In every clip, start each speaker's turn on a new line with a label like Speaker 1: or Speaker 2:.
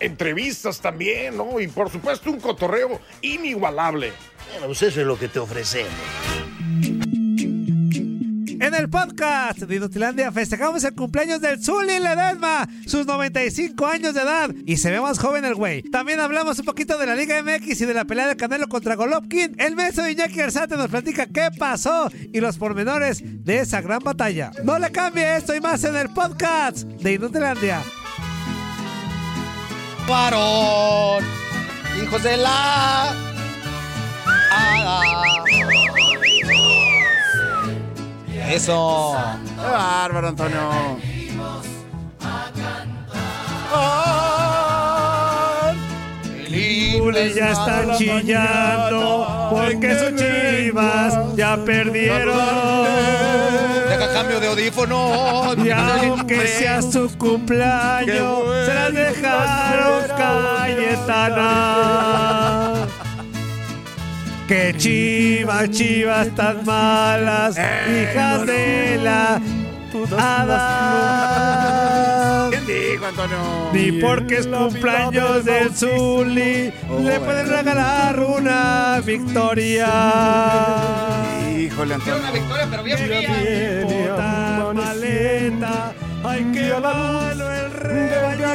Speaker 1: Entrevistas también, ¿no? Y por supuesto un cotorreo inigualable.
Speaker 2: Bueno, pues eso es lo que te ofrecemos.
Speaker 3: En el podcast de Inutilandia festejamos el cumpleaños del Zuli Ledesma, sus 95 años de edad, y se ve más joven el güey. También hablamos un poquito de la Liga MX y de la pelea de Canelo contra Golovkin. El beso de Iñaki Arzate nos platica qué pasó y los pormenores de esa gran batalla. No le cambie esto y más en el podcast de Inutilandia.
Speaker 4: Varón, hijos de la hada. Eso.
Speaker 5: ¡Qué bárbaro, Antonio!
Speaker 3: Zuli ya están chillando porque sus chivas ya perdieron.
Speaker 4: Cambio de audífono.
Speaker 3: Y aunque sea su cumpleaños, se las dejaron Cayetana. Que chivas, chivas tan malas, hijas de la hada.
Speaker 5: ¿Quién dijo, Antonio?
Speaker 3: Ni porque es cumpleaños del Zuli, le pueden regalar una victoria.
Speaker 5: Híjole, Antonio.
Speaker 4: victoria, pero bien
Speaker 3: Puta maleta, hay que malo el rebaño.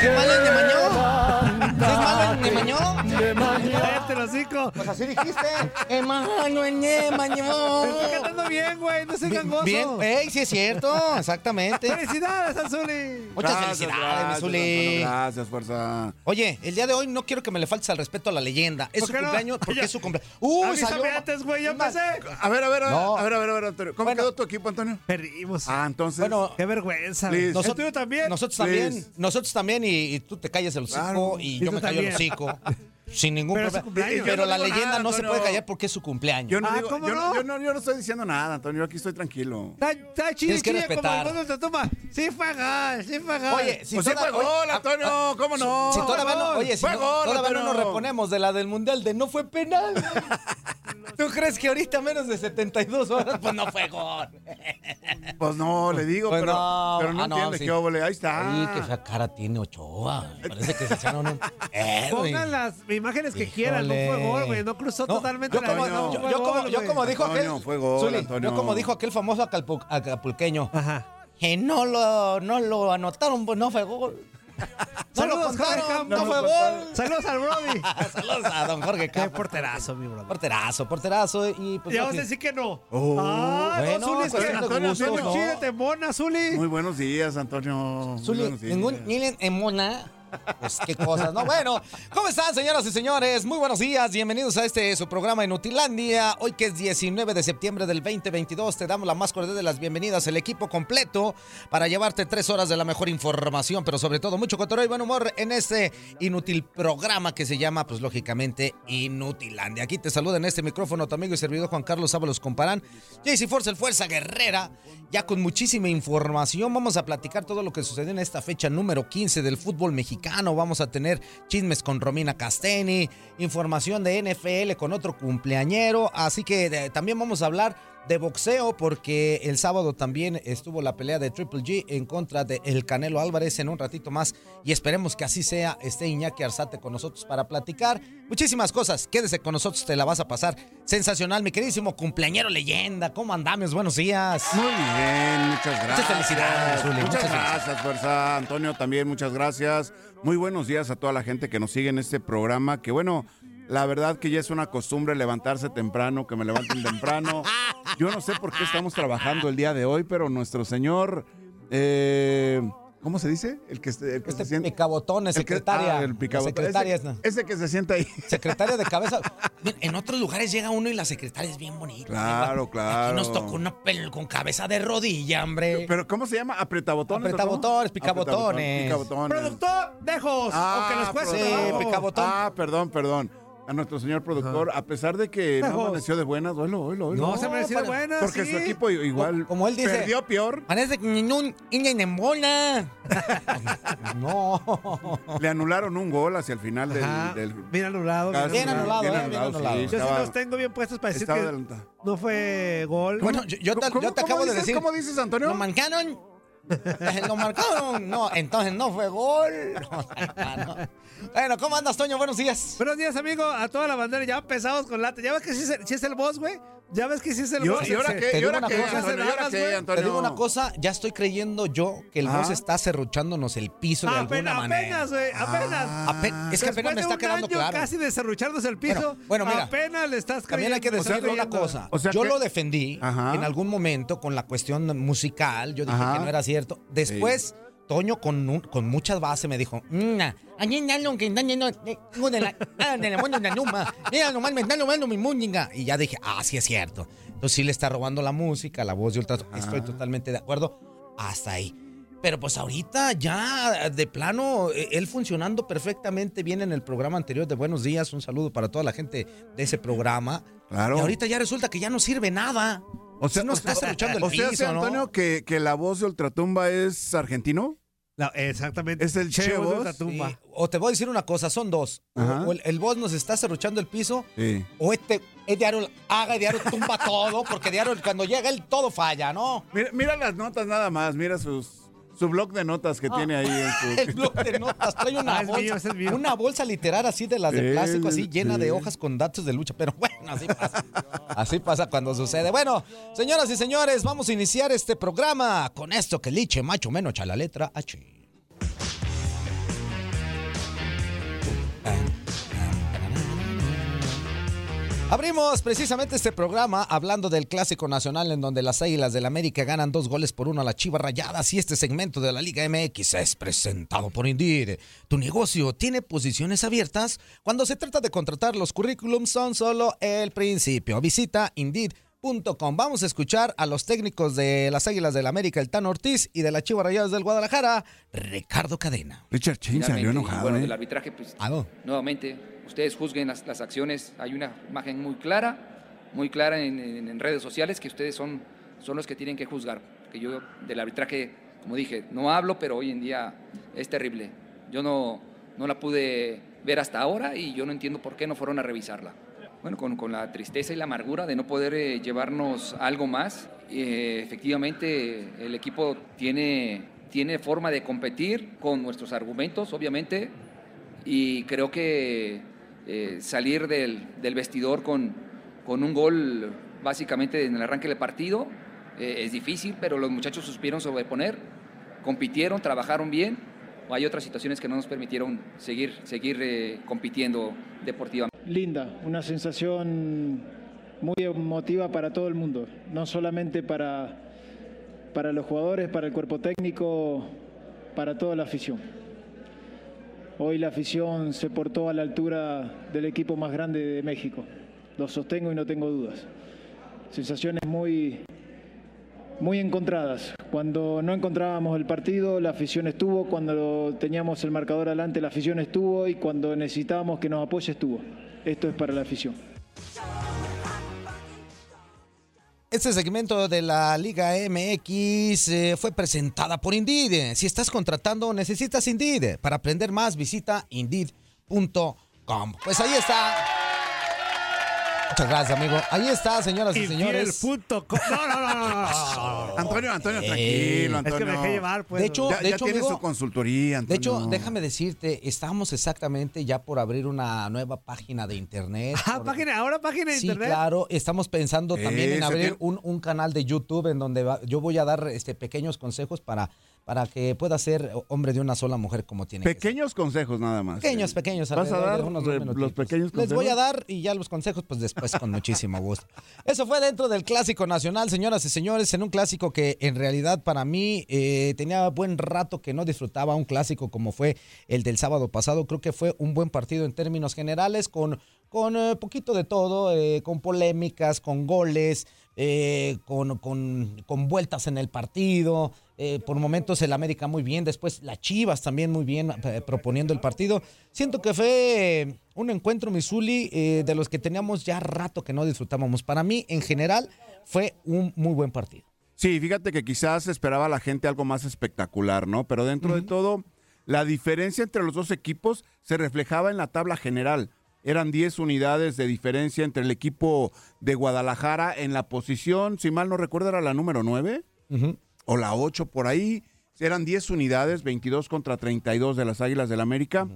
Speaker 4: ¿Qué malo el de Mañó? ¿Qué es malo el de Mañó?
Speaker 3: Cállate los hocico.
Speaker 4: Pues así dijiste. El de Mañó.
Speaker 3: Está cantando bien, güey, no seas gangoso.
Speaker 4: Bien, ey, sí es cierto, exactamente.
Speaker 3: ¡Felicidades al Zuli!
Speaker 4: Muchas
Speaker 5: Gracias,
Speaker 4: felicidades, mi
Speaker 5: gracias,
Speaker 4: Zuli.
Speaker 5: Antonio, Gracias, fuerza.
Speaker 4: Oye, el día de hoy no quiero que me le faltes al respeto a la leyenda. Es
Speaker 3: ¿Por
Speaker 4: su
Speaker 3: qué no?
Speaker 4: cumpleaños porque
Speaker 3: Oye,
Speaker 4: es su cumpleaños. Uy,
Speaker 3: Avísame
Speaker 4: salió.
Speaker 3: antes, güey, ya empecé.
Speaker 5: A ver, a ver, a ver,
Speaker 4: No.
Speaker 5: a ver, a ver, a ver, Antonio. ¿Cómo
Speaker 4: Bueno.
Speaker 5: quedó tu equipo, Antonio?
Speaker 3: Perdimos.
Speaker 5: Ah, entonces.
Speaker 4: Bueno,
Speaker 3: Qué vergüenza.
Speaker 5: Please.
Speaker 3: ¿El
Speaker 4: Nosotros-
Speaker 3: también?
Speaker 4: Nosotros
Speaker 5: Please.
Speaker 4: también, nosotros también y, y tú te callas el hocico
Speaker 5: Claro.
Speaker 4: y
Speaker 3: Y
Speaker 4: yo
Speaker 3: tú
Speaker 4: me callo el
Speaker 3: también.
Speaker 4: hocico. Sin ningún
Speaker 3: Pero
Speaker 4: problema.
Speaker 3: cumpleaños.
Speaker 4: Pero
Speaker 5: Yo no
Speaker 4: la leyenda
Speaker 5: nada,
Speaker 4: no se puede callar porque es su cumpleaños.
Speaker 5: yo no
Speaker 3: Ah,
Speaker 5: digo,
Speaker 3: ¿cómo
Speaker 5: yo,
Speaker 3: no?
Speaker 5: yo no, yo no estoy diciendo nada, Antonio. Yo aquí estoy tranquilo.
Speaker 3: Está, está chido,
Speaker 4: Tienes que
Speaker 3: chilla
Speaker 4: respetar.
Speaker 3: como el toma. Sí fue gol, sí fue gol.
Speaker 4: Oye, si
Speaker 5: Pues sí
Speaker 4: toda-
Speaker 5: fue gol,
Speaker 4: oye,
Speaker 5: Antonio,
Speaker 4: ah,
Speaker 5: ¿cómo no?
Speaker 4: Si todavía no, oye, si
Speaker 5: Fue
Speaker 4: no-
Speaker 5: gol,
Speaker 4: todavía no nos
Speaker 5: Antonio.
Speaker 4: reponemos de la del mundial de no fue penal. ¿Tú crees que ahorita menos de 72 horas pues no fue gol?
Speaker 5: Pues no, le digo,
Speaker 4: Pues
Speaker 5: pero
Speaker 4: no,
Speaker 5: pero no
Speaker 4: ah, no,
Speaker 5: entiende
Speaker 4: sí.
Speaker 5: qué óvole. Ahí está.
Speaker 4: Ay, que fea cara tiene Ochoa. Parece que se echaron un Eh, güey.
Speaker 3: Pongan las imágenes que quieran, no fue gol, güey, no cruzó
Speaker 4: No,
Speaker 3: totalmente
Speaker 4: yo
Speaker 3: la
Speaker 4: como,
Speaker 3: línea, no
Speaker 4: yo, como, yo dijo
Speaker 5: Antonio,
Speaker 4: aquel
Speaker 5: fue gol,
Speaker 4: Zuli,
Speaker 5: Antonio.
Speaker 4: yo como dijo aquel famoso acapulqueño
Speaker 3: Ajá.
Speaker 4: que no lo, no lo anotaron, pues no fue gol. No lo
Speaker 3: Saludos, Jorge Campos.
Speaker 4: no fue gol.
Speaker 3: Saludos al Brody.
Speaker 4: Saludos a don Jorge
Speaker 3: Qué
Speaker 4: Campos.
Speaker 3: porterazo, mi brother.
Speaker 4: Porterazo, porterazo y pues
Speaker 3: Ya vas a decir que no.
Speaker 5: Oh.
Speaker 3: ah,
Speaker 4: Bueno,
Speaker 3: no, Zuli, es que
Speaker 4: Antonio,
Speaker 3: Antonio,
Speaker 4: Antonio, no.
Speaker 3: Chídate, mona, Zuli.
Speaker 5: Muy buenos días, Antonio.
Speaker 4: Zuli, ningún Nilen en mona. Pues qué cosas, ¿no? Bueno, ¿cómo están, señoras y señores? Muy buenos días, bienvenidos a este su programa Inutilandia. Hoy que es 19 de septiembre del 2022, te damos la más cordial de las bienvenidas, el equipo completo, para llevarte tres horas de la mejor información, pero sobre todo mucho cotorreo y buen humor en este inútil programa que se llama, pues lógicamente, Inutilandia. Aquí te saluda en este micrófono tu amigo y servidor Juan Carlos Ábalos Comparán, JC Force, el Fuerza Guerrera, ya con muchísima información. Vamos a platicar todo lo que sucedió en esta fecha número 15 del fútbol mexicano. Vamos a tener chismes con Romina Casteni, información de NFL con otro cumpleañero. Así que eh, también vamos a hablar de boxeo porque el sábado también estuvo la pelea de Triple G en contra de El Canelo Álvarez en un ratito más y esperemos que así sea. Esté Iñaki Arzate con nosotros para platicar muchísimas cosas. Quédese con nosotros, te la vas a pasar sensacional, mi queridísimo cumpleañero leyenda. ¿Cómo andamos? Buenos días.
Speaker 5: Muy bien, muchas gracias.
Speaker 4: felicidades, Zuli,
Speaker 5: Muchas
Speaker 4: muchas
Speaker 5: gracias, fuerza. Antonio, también muchas gracias. Muy buenos días a toda la gente que nos sigue en este programa. Que bueno, La verdad que ya es una costumbre levantarse temprano, que me levanten temprano. Yo no sé por qué estamos trabajando el día de hoy, pero nuestro señor, eh, ¿cómo se dice? El que, el que
Speaker 4: Este
Speaker 5: se sienta.
Speaker 4: picabotón es
Speaker 5: el que-
Speaker 4: secretaria.
Speaker 5: ah, el picabotón.
Speaker 4: Secretaria
Speaker 5: ese,
Speaker 4: es-
Speaker 5: ese que se sienta ahí.
Speaker 4: Secretaria de cabeza. Miren, En otros lugares llega uno y la secretaria es bien bonita.
Speaker 5: Claro,
Speaker 4: Aquí
Speaker 5: claro.
Speaker 4: nos tocó una pel- con cabeza de rodilla, hombre.
Speaker 5: Pero ¿cómo se llama? ¿Apretabotones? o?
Speaker 4: Apretabotones, picabotones.
Speaker 5: Picabotones.
Speaker 3: Productor, dejos,
Speaker 5: Ah,
Speaker 3: aunque les cueste
Speaker 4: sí,
Speaker 3: trabajo.
Speaker 4: picabotón.
Speaker 5: Ah, perdón, perdón. A nuestro señor productor, a pesar de que no amaneció de buenas, oílo, oílo, oílo.
Speaker 3: No, se me decía
Speaker 4: para-
Speaker 3: buena,
Speaker 5: Porque
Speaker 3: sí.
Speaker 5: su equipo igual
Speaker 4: Como él dice.
Speaker 5: perdió peor,
Speaker 4: Parece que ni un niño en bola. No.
Speaker 5: le anularon un gol hacia el final del,
Speaker 3: bien anulado.
Speaker 4: Bien anulado, eh, bien
Speaker 5: anulado,
Speaker 4: anulado.
Speaker 5: sí,
Speaker 3: Yo sí los tengo bien puestos para decir
Speaker 5: estaba
Speaker 3: que
Speaker 5: adelantado.
Speaker 3: no fue gol.
Speaker 4: Bueno, yo, yo te,
Speaker 5: ¿Cómo-
Speaker 4: yo te
Speaker 5: cómo
Speaker 4: acabo de decir.
Speaker 5: ¿Cómo dices, Antonio?
Speaker 4: Lo marcaron. Lo marcaron. No, entonces no fue gol. No, Bueno, ¿cómo andas, Toño? Buenos días.
Speaker 3: Buenos días, amigo, a toda la bandera. Ya empezamos con lata. ¿Ya ves que sí es el, sí es el boss, güey? ¿Ya ves que sí es el
Speaker 5: ¿Y
Speaker 3: boss?
Speaker 5: ahora- ¿Y ahora qué?
Speaker 4: te
Speaker 5: ¿Y
Speaker 4: digo
Speaker 5: ahora
Speaker 4: una
Speaker 5: qué,
Speaker 4: cosa,
Speaker 5: Antonio?
Speaker 4: Te digo una cosa, ya estoy creyendo yo que el
Speaker 5: Ajá.
Speaker 4: boss está serruchándonos el piso de alguna
Speaker 3: Apenas,
Speaker 4: manera.
Speaker 3: apenas, güey, apenas.
Speaker 4: Ape- es que apenas
Speaker 3: Después
Speaker 4: me
Speaker 3: de
Speaker 4: está
Speaker 3: un
Speaker 4: quedando
Speaker 3: año
Speaker 4: claro.
Speaker 3: casi de serrucharnos el piso,
Speaker 4: Bueno, bueno, mira.
Speaker 3: apenas le estás
Speaker 4: También hay que
Speaker 3: creyendo.
Speaker 4: decirle una
Speaker 3: creyendo.
Speaker 4: cosa.
Speaker 5: O sea
Speaker 4: yo
Speaker 5: que-
Speaker 4: lo defendí
Speaker 5: Ajá.
Speaker 4: en algún momento con la cuestión musical. Yo dije
Speaker 5: Ajá.
Speaker 4: que no era cierto. Después, Toño con, un- con muchas bases me dijo: "Mna, añe nalo que eh, no de la- ah, de la de la numa, mira nomás me está robando mi música". Y ya dije: Ah, sí es cierto. Entonces sí le está robando la música, la voz de ultra. Estoy totalmente de acuerdo. Hasta ahí. Pero pues ahorita ya de plano, eh, él funcionando perfectamente bien en el programa anterior de Buenos Días. Un saludo para toda la gente de ese programa.
Speaker 5: Claro.
Speaker 4: Y ahorita ya resulta que ya no sirve nada.
Speaker 5: O sea,
Speaker 4: Sí nos
Speaker 5: o sea,
Speaker 4: está serruchando el
Speaker 5: o sea,
Speaker 4: piso, ¿no?
Speaker 5: Antonio, que, que la voz de Ultratumba es argentino.
Speaker 3: La- exactamente.
Speaker 5: Es el Che
Speaker 3: Voz de
Speaker 5: Voz.
Speaker 3: Ultratumba.
Speaker 4: Sí, O te voy a decir una cosa, son dos. O,
Speaker 5: Ajá.
Speaker 4: o el, el boss nos está cerruchando el piso,
Speaker 5: Sí.
Speaker 4: o este, es diario haga y diario tumba todo, porque diario cuando llega él todo falla, ¿no?
Speaker 5: Mira, mira las notas nada más, mira sus, su blog de notas que tiene ahí en su...
Speaker 4: El blog de notas trae una
Speaker 3: Ah, es
Speaker 4: bolsa,
Speaker 3: mío, es mío.
Speaker 4: una bolsa literal así de las de plástico, así
Speaker 5: sí.
Speaker 4: llena de hojas con datos de lucha. Pero bueno, así pasa. Así pasa cuando sucede. Bueno, señoras y señores, vamos a iniciar este programa con esto que liche macho menos a la letra H. Abrimos precisamente este programa hablando del Clásico Nacional en donde las Águilas del América ganan dos goles por uno a las Chivas Rayadas y este segmento de la Liga MX es presentado por Indeed. Tu negocio tiene posiciones abiertas. Cuando se trata de contratar los currículums son solo el principio. Visita Indeed.com. Vamos a escuchar a los técnicos de las Águilas del América, el Tan Ortiz, y de las Chivas Rayadas del Guadalajara, Ricardo Cadena.
Speaker 5: Richard Chin salió enojado,
Speaker 6: bueno,
Speaker 5: ¿eh?
Speaker 6: del arbitraje, pues,
Speaker 4: Ah,
Speaker 6: nuevamente, ustedes juzguen las, las acciones. Hay una imagen muy clara, muy clara en, en- en redes sociales que ustedes son, son los que tienen que juzgar. Que yo del arbitraje, como dije, no hablo, pero hoy en día es terrible. Yo no, no la pude ver hasta ahora y yo no entiendo por qué no fueron a revisarla. Bueno, con, con la tristeza y la amargura de no poder eh, llevarnos algo más. Eh, efectivamente, el equipo tiene, tiene forma de competir con nuestros argumentos, obviamente, y creo que eh, salir del, del vestidor con, con un gol básicamente en el arranque del partido es difícil, pero los muchachos supieron sobreponer, compitieron, trabajaron bien. Hay otras situaciones que no nos permitieron seguir, seguir eh, compitiendo deportivamente.
Speaker 7: linda, una sensación muy emotiva para todo el mundo, no solamente para, para los jugadores, para el cuerpo técnico, para toda la afición. Hoy la afición se portó a la altura del equipo más grande de México, lo sostengo y no tengo dudas. Sensaciones muy, muy encontradas. Cuando no encontrábamos el partido, la afición estuvo. Cuando teníamos el marcador adelante, la afición estuvo. Y cuando necesitábamos que nos apoye, estuvo. Esto es para la afición.
Speaker 4: Este segmento de la Liga MX eh, fue presentada por Indeed. Si estás contratando, necesitas Indeed. Para aprender más, visita Indeed.com. Pues ahí está. Muchas gracias, amigo. Ahí está, señoras y señores.
Speaker 3: Infiel.com. No, no, no, no, no.
Speaker 5: Antonio, Antonio,
Speaker 4: Eh,
Speaker 5: tranquilo,
Speaker 3: Es que
Speaker 5: Antonio.
Speaker 3: me dejé llevar, pues.
Speaker 4: De hecho,
Speaker 5: ya
Speaker 4: de
Speaker 5: ya
Speaker 4: hecho,
Speaker 5: tiene
Speaker 4: amigo,
Speaker 5: su consultoría, Antonio.
Speaker 4: De hecho, déjame decirte, estamos exactamente ya por abrir una nueva página de internet.
Speaker 3: Ah,
Speaker 4: Por-
Speaker 3: página, ahora página de
Speaker 4: Sí,
Speaker 3: internet.
Speaker 4: claro. Estamos pensando también en abrir
Speaker 5: tiene-
Speaker 4: un, un canal de YouTube en donde va- yo voy a dar este, pequeños consejos para, para que pueda ser hombre de una sola mujer como tiene que ser.
Speaker 5: Pequeños consejos nada más.
Speaker 4: Pequeños, pequeños.
Speaker 5: ¿Vas a dar
Speaker 4: unos
Speaker 5: re- los pequeños
Speaker 4: Les voy a
Speaker 5: consejos?
Speaker 4: dar y ya los consejos pues después con muchísimo gusto. Eso fue dentro del Clásico Nacional, señoras y señores, en un clásico que en realidad para mí eh, tenía buen rato que no disfrutaba un clásico como fue el del sábado pasado. Creo que fue un buen partido en términos generales con, con eh, poquito de todo, eh, con polémicas, con goles, eh, con, con- con vueltas en el partido. eh, por momentos el América muy bien, después la Chivas también muy bien eh, proponiendo el partido. Siento que fue un encuentro Misuli de los que teníamos ya rato que no disfrutábamos. Para mí, en general, fue un muy buen partido.
Speaker 5: Sí, fíjate que quizás esperaba la gente algo más espectacular, ¿no? Pero dentro de todo, la diferencia entre los dos equipos se reflejaba en la tabla general. Eran 10 unidades de diferencia entre el equipo de Guadalajara en la posición, si mal no recuerdo, era la número 9 o la 8 por ahí. Eran 10 unidades, 22 contra 32 de las Águilas del América.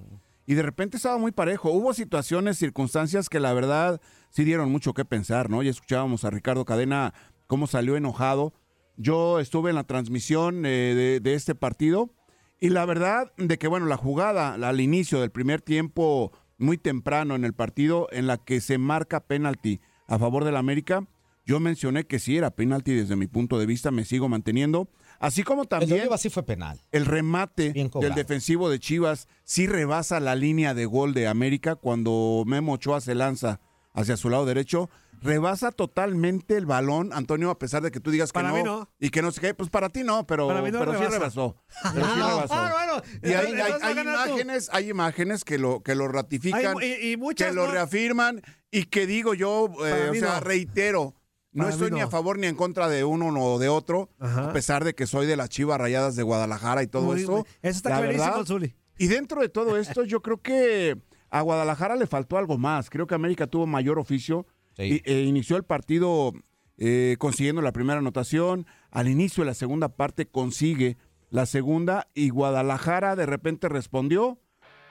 Speaker 5: Y de repente estaba muy parejo. Hubo situaciones, circunstancias que la verdad sí dieron mucho que pensar, ¿no? Ya escuchábamos a Ricardo Cadena cómo salió enojado. Yo estuve en la transmisión eh, de, de este partido y la verdad de que, bueno, la jugada al inicio del primer tiempo, muy temprano en el partido, en la que se marca penalti a favor del América, yo mencioné que sí era penalti desde mi punto de vista, me sigo manteniendo. Así como
Speaker 4: El
Speaker 5: también
Speaker 4: sí fue penal.
Speaker 5: el remate del defensivo de Chivas sí rebasa la línea de gol de América cuando Memo Ochoa se lanza hacia su lado derecho. Rebasa totalmente el balón, Antonio, a pesar de que tú digas que
Speaker 3: Para
Speaker 5: no,
Speaker 3: mí no.
Speaker 5: y que no sé qué, pues para ti no, pero,
Speaker 3: no
Speaker 5: pero sí rebasó. Pero sí rebasó.
Speaker 3: Ah, bueno,
Speaker 5: Y hay, hay-
Speaker 3: tú.
Speaker 5: imágenes, hay imágenes que lo, que lo ratifican,
Speaker 3: Hay- y- y muchas
Speaker 5: que lo reafirman y que digo yo, eh, o sea, reitero, no
Speaker 3: Para
Speaker 5: estoy ni a favor ni en contra de uno o de otro,
Speaker 3: Ajá.
Speaker 5: a pesar de que soy de las Chivas Rayadas de Guadalajara y todo
Speaker 3: Muy-
Speaker 5: esto.
Speaker 3: Eso está
Speaker 5: la
Speaker 3: clarísimo. Zuli.
Speaker 5: Y dentro de todo esto, yo creo que a Guadalajara le faltó algo más. Creo que América tuvo mayor oficio.
Speaker 4: Sí.
Speaker 5: Y, e inició el partido eh, consiguiendo la primera anotación. Al inicio de la segunda parte consigue la segunda y Guadalajara de repente respondió.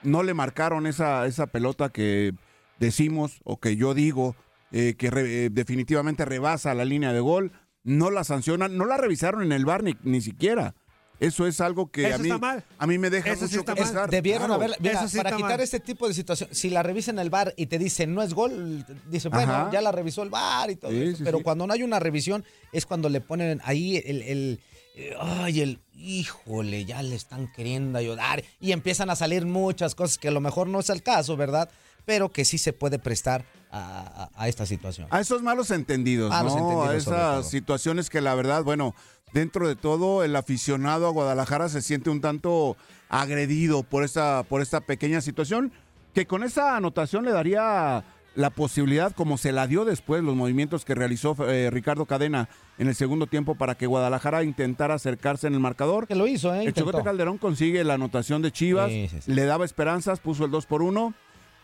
Speaker 5: No le marcaron esa, esa pelota que decimos o que yo digo eh, que re- eh, definitivamente rebasa la línea de gol. No la sancionan, no la revisaron en el bar ni, ni siquiera. Eso es algo que
Speaker 3: Eso
Speaker 5: a mí,
Speaker 3: está mal.
Speaker 5: a mí me deja
Speaker 3: Eso sí está mal.
Speaker 5: pensar.
Speaker 4: Debieron
Speaker 5: Claro.
Speaker 4: haber, mira,
Speaker 3: Eso sí
Speaker 4: para quitar
Speaker 3: mal.
Speaker 4: este tipo de situación, si la revisan el bar y te dicen no es gol, dice, bueno,
Speaker 5: Ajá.
Speaker 4: ya la revisó el bar y todo
Speaker 5: Sí,
Speaker 4: eso.
Speaker 5: sí,
Speaker 4: Pero
Speaker 5: sí.
Speaker 4: cuando no hay una revisión es cuando le ponen ahí el, el, eh, ay, el, híjole, ya le están queriendo ayudar y empiezan a salir muchas cosas que a lo mejor no es el caso, ¿verdad? Pero que sí se puede prestar a, a- a esta situación.
Speaker 5: A esos malos entendidos,
Speaker 4: Malos
Speaker 5: ¿no?
Speaker 4: entendidos,
Speaker 5: a esas situaciones que la verdad, bueno, dentro de todo, el aficionado a Guadalajara se siente un tanto agredido por esta, por esta pequeña situación, que con esa anotación le daría la posibilidad, como se la dio después, los movimientos que realizó eh, Ricardo Cadena en el segundo tiempo para que Guadalajara intentara acercarse en el marcador.
Speaker 4: Que lo hizo, ¿eh?
Speaker 5: El. Chicote Calderón consigue la anotación de Chivas,
Speaker 4: Sí, sí, sí.
Speaker 5: le daba esperanzas, puso el 2 por 1,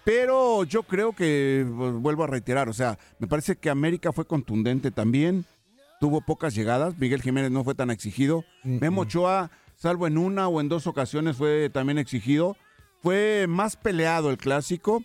Speaker 5: pero yo creo que, pues, vuelvo a reiterar, o sea, me parece que América fue contundente también, tuvo pocas llegadas, Miguel Jiménez no fue tan exigido, Memo Ochoa, salvo en una o en dos ocasiones, fue también exigido, fue más peleado el clásico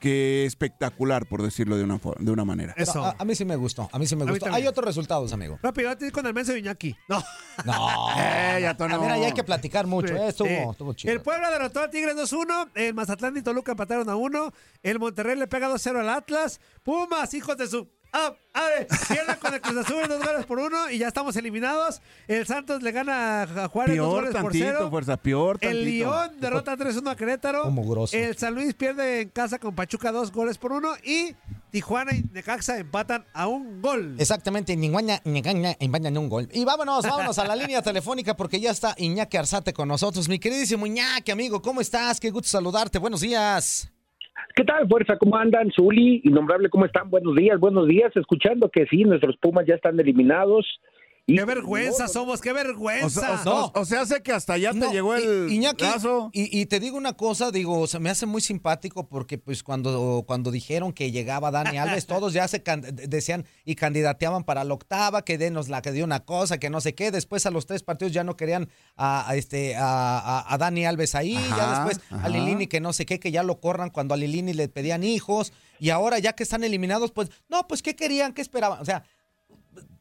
Speaker 5: que espectacular, por decirlo de una, de una manera.
Speaker 3: Eso.
Speaker 4: A, a mí sí me gustó, a mí sí me gustó. Hay otros resultados, amigo.
Speaker 3: Rápido, antes con el menso de Iñaki. No.
Speaker 4: No,
Speaker 5: Eh, ya, Tono.
Speaker 4: Mira, ya hay que platicar mucho, ¿eh? Estuvo,
Speaker 3: Sí.
Speaker 4: estuvo chido.
Speaker 3: El Puebla derrotó a Tigres 2-1. El Mazatlán y Toluca empataron a 1. El Monterrey le pega 2-0 al Atlas. Pumas, hijos de su. ¡Ah! ¡Ave! Pierden con el Cruz Azul dos goles por uno y ya estamos eliminados. El Santos le gana a Juárez dos
Speaker 5: Peor
Speaker 3: goles por
Speaker 5: tantito,
Speaker 3: cero.
Speaker 5: fuerza, peor tantito.
Speaker 3: El León derrota 3-1 a Querétaro.
Speaker 4: Como grosso.
Speaker 3: El San Luis pierde en casa con Pachuca dos goles por uno. Y Tijuana y Necaxa empatan a un gol.
Speaker 4: Exactamente, ni guaña, ni gaña, ni baña, ni un gol. Y vámonos, vámonos a la línea telefónica porque ya está Iñaki Arzate con nosotros. Mi queridísimo Iñaki, amigo, ¿cómo estás? Qué gusto saludarte. Buenos días.
Speaker 8: ¿Qué tal, fuerza? ¿Cómo andan? Zuli, innombrable, ¿cómo están? Buenos días, buenos días. Escuchando que sí, nuestros Pumas ya están eliminados. Y
Speaker 3: ¡Qué vergüenza
Speaker 8: no,
Speaker 3: somos! ¡Qué
Speaker 5: O,
Speaker 3: vergüenza!
Speaker 5: sea- o- o sea, hace que hasta ya te
Speaker 4: No,
Speaker 5: llegó el
Speaker 4: Iñaki,
Speaker 5: caso.
Speaker 4: Y, y te digo una cosa, digo, se me hace muy simpático porque pues cuando, cuando dijeron que llegaba Dani Alves, todos ya se can- decían y candidateaban para la octava, que denos la que dio una cosa, que no sé qué. Después a los tres partidos ya no querían a, a este, a, a- a Dani Alves ahí, ya
Speaker 5: Ajá,
Speaker 4: después a. Lilini que no sé qué, que ya lo corran cuando a Lilini le pedían hijos. Y ahora ya que están eliminados, pues, no, pues ¿qué querían? ¿Qué esperaban? O sea,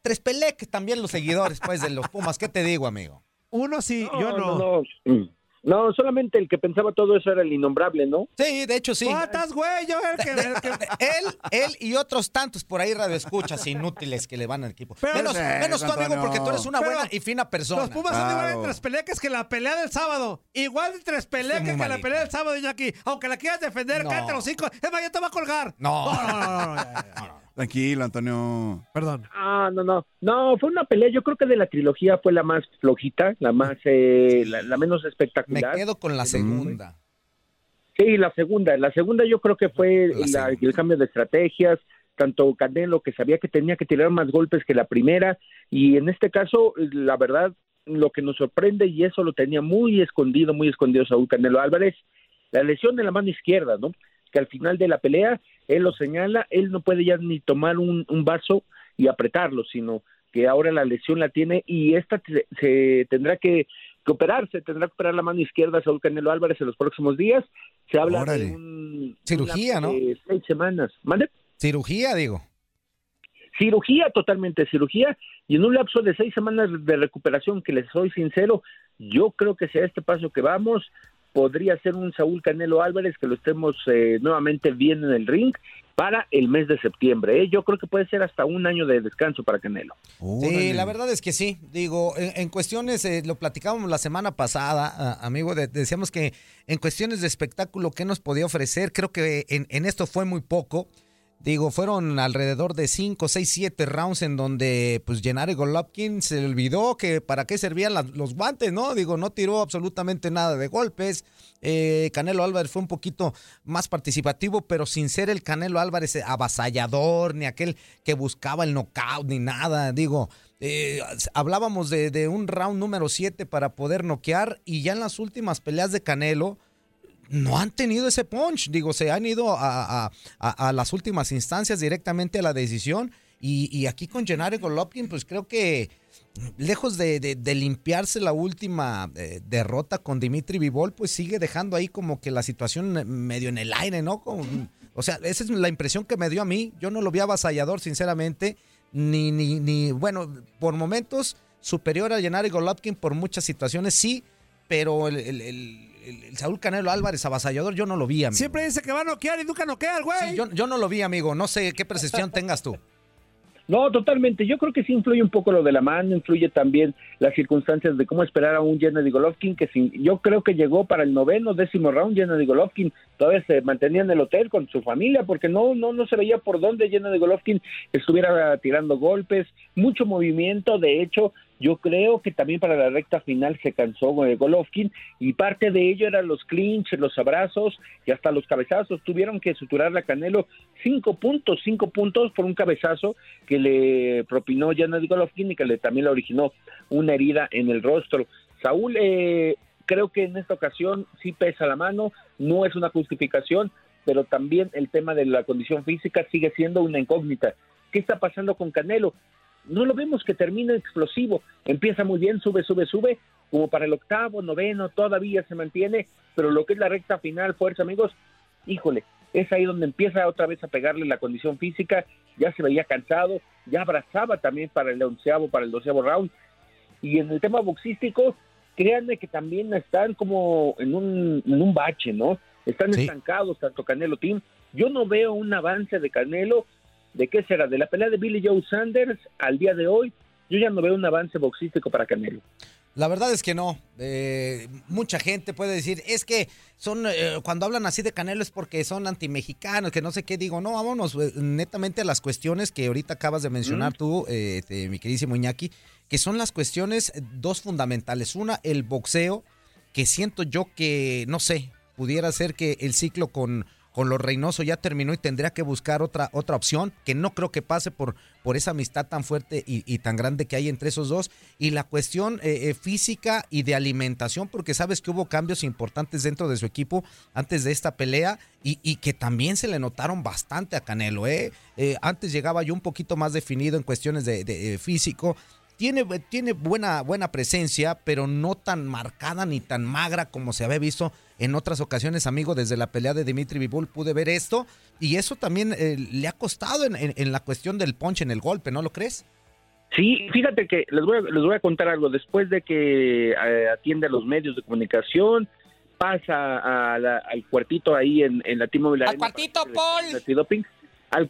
Speaker 4: tres peleques también los seguidores pues de los Pumas. ¿Qué te digo, amigo?
Speaker 3: Uno sí, yo no.
Speaker 8: No, no. No, solamente el que pensaba todo eso era el innombrable, ¿no?
Speaker 4: Sí, de hecho sí.
Speaker 3: ¿Cuántas, güey? Yo el que, el que-
Speaker 4: Él, él y otros tantos por ahí radioescuchas inútiles que le van al equipo.
Speaker 3: Pero-
Speaker 4: menos, menos tú, amigo, porque tú eres una
Speaker 3: Pero
Speaker 4: buena y fina persona.
Speaker 3: Los Pumas son igual de
Speaker 5: Claro.
Speaker 3: traspeleques que la pelea del sábado. Igual de traspeleques
Speaker 4: Estoy
Speaker 3: que la pelea del sábado, Iñaki. Aunque la quieras defender,
Speaker 4: No.
Speaker 3: cállate los cinco. Es más, ya te va a colgar.
Speaker 4: No.
Speaker 3: No, no, no.
Speaker 5: Tranquilo, Antonio.
Speaker 3: Perdón.
Speaker 8: Ah, no, no. No, fue una pelea, yo creo que de la trilogía fue la más flojita, la más, eh, la, la menos
Speaker 4: Me
Speaker 8: espectacular.
Speaker 4: quedo con la segunda.
Speaker 8: Sí, la segunda. La segunda yo creo que fue
Speaker 4: La
Speaker 8: el cambio de estrategias, tanto Canelo que sabía que tenía que tirar más golpes que la primera y en este caso, la verdad, lo que nos sorprende y eso lo tenía muy escondido, muy escondido Saúl Canelo Álvarez, la lesión de la mano izquierda, ¿no? Que al final de la pelea él lo señala, él no puede ya ni tomar un, un vaso y apretarlo, sino que ahora la lesión la tiene y esta se, se tendrá que, que operarse, tendrá que operar la mano izquierda Saúl Canelo Álvarez en los próximos días. Se habla
Speaker 5: Órale.
Speaker 8: de un,
Speaker 4: Cirugía,
Speaker 8: una-
Speaker 4: ¿no?
Speaker 8: de seis semanas. ¿Mande?
Speaker 4: Cirugía, digo.
Speaker 8: Cirugía, totalmente cirugía, y en un lapso de seis semanas de recuperación, que les soy sincero, yo creo que si a este paso que vamos, podría ser un Saúl Canelo Álvarez que lo estemos eh, nuevamente bien en el ring para el mes de septiembre. ¿eh? Yo creo que puede ser hasta un año de descanso para Canelo.
Speaker 4: Sí, la verdad es que sí. Digo, en, en cuestiones, eh, lo platicábamos la semana pasada, amigo, de- decíamos que en cuestiones de espectáculo, ¿qué nos podía ofrecer? Creo que en, en esto fue muy poco. Digo, fueron alrededor de 5, 6, 7 rounds en donde pues Gennady Golovkin se olvidó que para qué servían los guantes, ¿no? Digo, no tiró absolutamente nada de golpes. Eh, Canelo Álvarez fue un poquito más participativo, pero sin ser el Canelo Álvarez avasallador, ni aquel que buscaba el knockout, ni nada. Digo, eh, hablábamos de, de un round número 7 para poder noquear y ya en las últimas peleas de Canelo no han tenido ese punch. Digo, se han ido a, a- a- las últimas instancias directamente a la decisión. Y, y aquí con Gennady Golovkin, pues creo que lejos de, de- limpiarse la última eh, derrota con Dimitri Vivol, pues sigue dejando ahí como que la situación medio en el aire, ¿no? O sea, esa es la impresión que me dio a mí. Yo no lo vi avasallador, sinceramente. Ni, ni, ni, bueno, por momentos superior a Gennady Golovkin por muchas situaciones, sí, pero el- el- el Saúl Canelo Álvarez avasallador yo no lo vi, amigo.
Speaker 3: Siempre dice que va a noquear y nunca noquea el güey.
Speaker 4: Sí, yo, yo no lo vi, amigo. No sé qué percepción tengas tú.
Speaker 8: No, totalmente. Yo creo que sí influye un poco lo de la mano, influye también las circunstancias de cómo esperar a un Gennady Golovkin, que sin- yo creo que llegó para el noveno, décimo round Gennady Golovkin, todavía se mantenía en el hotel con su familia, porque no, no, no se veía por dónde Gennady Golovkin estuviera tirando golpes, mucho movimiento, de hecho, yo creo que también para la recta final se cansó Golovkin y parte de ello eran los clinch, los abrazos y hasta los cabezazos. Tuvieron que suturar a Canelo cinco puntos, cinco puntos por un cabezazo que le propinó Gennady Golovkin y que le, también le originó una herida en el rostro. Saúl, eh, creo que en esta ocasión sí pesa la mano, no es una justificación, pero también el tema de la condición física sigue siendo una incógnita. ¿Qué está pasando con Canelo? No lo vemos que termina explosivo, empieza muy bien, sube, sube, sube, como para el octavo, noveno, todavía se mantiene, pero lo que es la recta final, fuerza amigos, híjole, es ahí donde empieza otra vez a pegarle la condición física, ya se veía cansado, ya abrazaba también para el onceavo, para el doceavo round, y en el tema boxístico, créanme que también están como en un, en un bache, ¿no? Están
Speaker 4: Sí.
Speaker 8: estancados tanto Canelo Team. Yo no veo un avance de Canelo, ¿de qué será? De la pelea de Billy Joe Sanders al día de hoy, yo ya no veo un avance boxístico para Canelo.
Speaker 4: La verdad es que no. Eh, mucha gente puede decir, es que son, eh, cuando hablan así de Canelo es porque son antimexicanos, que no sé qué digo. No, vámonos eh, netamente a las cuestiones que ahorita acabas de mencionar tú, eh, este, mi queridísimo Iñaki, que son las cuestiones dos fundamentales. Una, el boxeo, que siento yo que, no sé, pudiera ser que el ciclo con, con los Reynoso ya terminó y tendría que buscar otra, otra opción, que no creo que pase por, por esa amistad tan fuerte y, y tan grande que hay entre esos dos. Y la cuestión eh, eh, física y de alimentación, porque sabes que hubo cambios importantes dentro de su equipo antes de esta pelea y, y que también se le notaron bastante a Canelo. ¿eh? Eh, antes llegaba yo un poquito más definido en cuestiones de, físico. Tiene, tiene buena, buena presencia, pero no tan marcada ni tan magra como se había visto en otras ocasiones, amigo. Desde la pelea de Dimitri Vivol pude ver esto y eso también eh, le ha costado en, en- en la cuestión del punch, en el golpe, ¿no lo crees?
Speaker 8: Sí, fíjate que les voy a, les voy a contar algo. Después de que eh, atiende a los medios de comunicación, pasa a la- al cuartito ahí en, en la T-Mobile
Speaker 4: ¡Al cuartito, Paul!
Speaker 8: Al-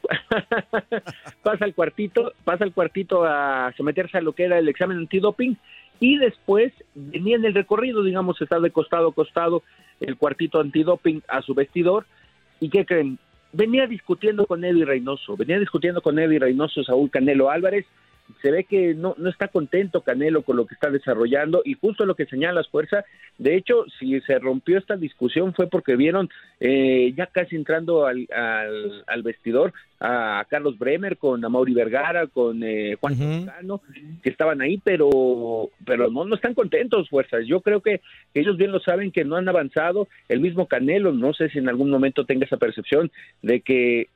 Speaker 8: pasa al cuartito, pasa al cuartito a someterse a lo que era el examen antidoping y después venía en el recorrido, digamos, está de costado a costado el cuartito antidoping a su vestidor y ¿qué creen? Venía discutiendo con Eddie Reynoso, venía discutiendo con Eddie Reynoso, Saúl Canelo Álvarez, se ve que no, no está contento Canelo con lo que está desarrollando y justo lo que señala las fuerzas, de hecho, si se rompió esta discusión fue porque vieron eh, ya casi entrando al, al, al vestidor a Carlos Bremer con Amaury Vergara, con eh, Juan Toscano, que estaban ahí, pero pero no, no están contentos, fuerzas. Yo creo que ellos bien lo saben que no han avanzado. El mismo Canelo, no sé si en algún momento tenga esa percepción de que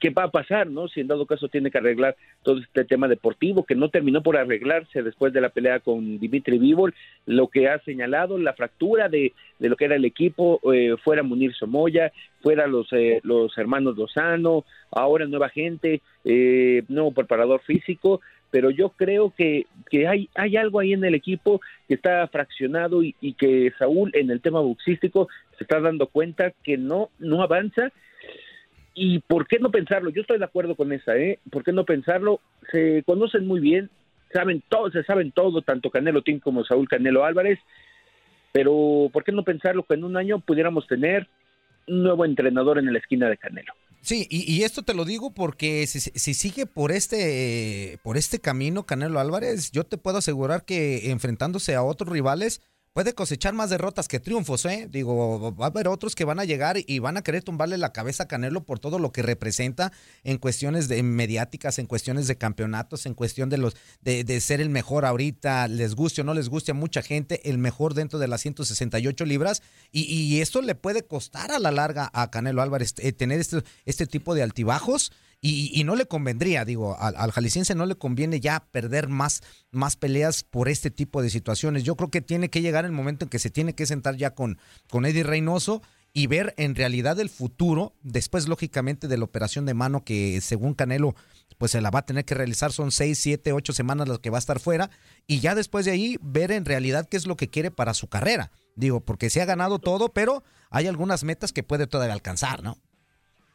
Speaker 8: qué va a pasar, ¿no? Si en dado caso tiene que arreglar todo este tema deportivo que no terminó por arreglarse después de la pelea con Dimitri Vivol, lo que ha señalado, la fractura de, de lo que era el equipo, eh, fuera Munir Somoya, fuera los, eh, los hermanos Lozano, ahora nueva gente, eh, nuevo preparador físico, pero yo creo que, que hay, hay algo ahí en el equipo que está fraccionado y, y que Saúl en el tema boxístico se está dando cuenta que no, no avanza ¿Y por qué no pensarlo? Yo estoy de acuerdo con esa, ¿eh? ¿Por qué no pensarlo? Se conocen muy bien, saben todo, se saben todo, tanto Canelo Team como Saúl Canelo Álvarez, pero ¿por qué no pensarlo que en un año pudiéramos tener un nuevo entrenador en la esquina de Canelo?
Speaker 4: Sí, y, esto te lo digo porque si, si sigue por este, por este camino Canelo Álvarez, yo te puedo asegurar que enfrentándose a otros rivales puede cosechar más derrotas que triunfos, ¿eh? Digo, va a haber otros que van a llegar y van a querer tumbarle la cabeza a Canelo por todo lo que representa en cuestiones de mediáticas, en cuestiones de campeonatos, en cuestión de los de, de ser el mejor ahorita, les guste o no les guste a mucha gente, el mejor dentro de las 168 libras y, y esto le puede costar a la larga a Canelo Álvarez eh, tener este, este tipo de altibajos. Y, y no le convendría, digo, al, al, jalisciense no le conviene ya perder más, más peleas por este tipo de situaciones. Yo creo que tiene que llegar el momento en que se tiene que sentar ya con, con Eddie Reynoso y ver en realidad el futuro, después lógicamente de la operación de mano que según Canelo pues se la va a tener que realizar, son seis, siete, ocho semanas las que va a estar fuera, y ya después de ahí ver en realidad qué es lo que quiere para su carrera. Digo, porque se ha ganado todo, pero hay algunas metas que puede todavía alcanzar, ¿no?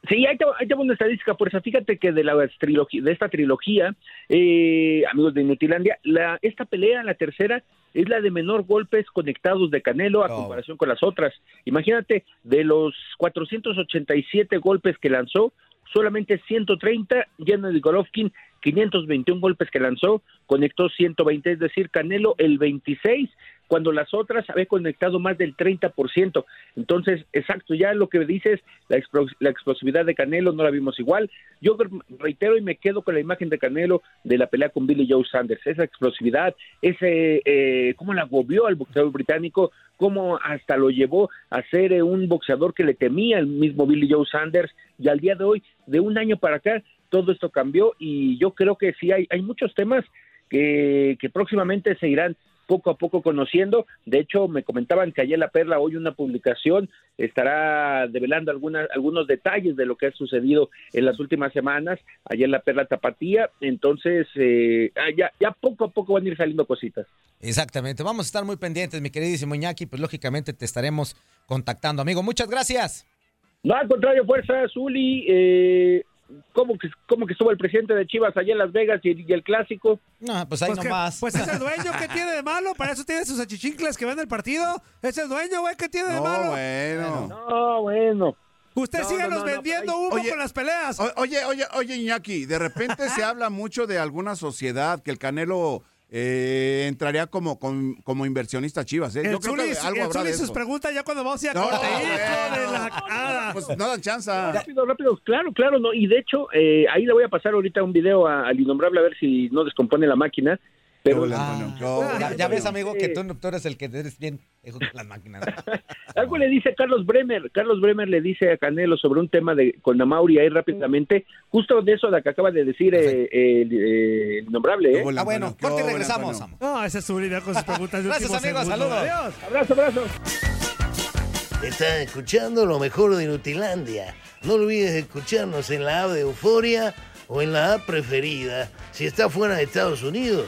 Speaker 8: Sí, ahí tengo, ahí tengo una estadística, por eso fíjate que de la trilogía, de esta trilogía, eh, amigos de Inutilandia, la, esta pelea, la tercera, es la de menor golpes conectados de Canelo a oh. comparación con las otras. Imagínate, de los 487 golpes que lanzó, solamente 130, Gennady Golovkin 521 golpes que lanzó, conectó 120, es decir, Canelo el 26, cuando las otras había conectado más del 30%. Entonces, exacto, ya lo que dices, la, explos la explosividad de Canelo no la vimos igual. Yo reitero y me quedo con la imagen de Canelo de la pelea con Billy Joe Sanders, esa explosividad, ese eh, cómo la agobió al boxeador británico, cómo hasta lo llevó a ser eh, un boxeador que le temía el mismo Billy Joe Sanders y al día de hoy, de un año para acá, todo esto cambió y yo creo que sí hay, hay muchos temas que, que próximamente se irán poco a poco conociendo. De hecho, me comentaban que ayer La Perla, hoy una publicación, estará develando algunas, algunos detalles de lo que ha sucedido en las últimas semanas. Ayer La Perla Tapatía. Entonces, eh, ya, ya poco a poco van a ir saliendo cositas.
Speaker 4: Exactamente. Vamos a estar muy pendientes, mi queridísimo Iñaki. Pues lógicamente te estaremos contactando, amigo. Muchas gracias.
Speaker 8: No, al contrario, fuerza, Zuli. Eh, ¿Cómo que, ¿Cómo que estuvo el presidente de Chivas allá en Las Vegas y, y el clásico?
Speaker 4: No, pues ahí
Speaker 3: pues
Speaker 4: nomás.
Speaker 3: Que, pues es el dueño, ¿qué tiene de malo? Para eso tiene sus achichincles que ven el partido. Es el dueño, güey, ¿qué tiene de
Speaker 5: no,
Speaker 3: malo?
Speaker 5: Bueno.
Speaker 8: No, bueno.
Speaker 3: Usted
Speaker 8: No,
Speaker 3: síganos
Speaker 8: no, no, no,
Speaker 3: vendiendo humo
Speaker 5: oye,
Speaker 3: con las peleas.
Speaker 5: Oye, oye, oye, Iñaki, de repente se habla mucho de alguna sociedad que el Canelo eh, entraría como, con- como inversionista Chivas. ¿eh?
Speaker 3: el
Speaker 5: Yo creo que algo
Speaker 3: el
Speaker 5: habrá de
Speaker 3: sus
Speaker 5: eso.
Speaker 3: preguntas ya cuando vamos a ir a
Speaker 5: No,
Speaker 3: corte. Hijo de la... Ah.
Speaker 5: Pues no dan chance.
Speaker 8: Rápido, rápido, claro, claro, no. Y de hecho, eh, ahí le voy a pasar ahorita un video a- al innombrable a ver si no descompone la máquina. Pero.
Speaker 4: Ah, ya, ya ves, amigo, que tú, tú eres el que eres bien las máquinas.
Speaker 8: algo le dice Carlos Bremer. Carlos Bremer le dice a Canelo sobre un tema de con Amauri ahí rápidamente, justo de eso de que acaba de decir eh, eh, el, eh. ¿eh?
Speaker 4: Ah, bueno, corte y regresamos.
Speaker 3: No, ese es Zulis ya con sus preguntas de
Speaker 4: Gracias, amigos, saludos.
Speaker 3: Adiós.
Speaker 8: Abrazo, abrazo.
Speaker 2: Estás escuchando lo mejor de Nutilandia. No olvides escucharnos en la app de Euforia o en la app preferida si está fuera de Estados Unidos.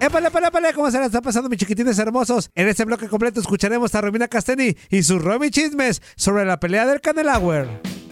Speaker 3: ¡Épale, épale, épale! ¿Cómo se la está pasando, mis chiquitines hermosos? En este bloque completo escucharemos a Romina Casteni y sus Romy Chismes sobre la pelea del Candelauer.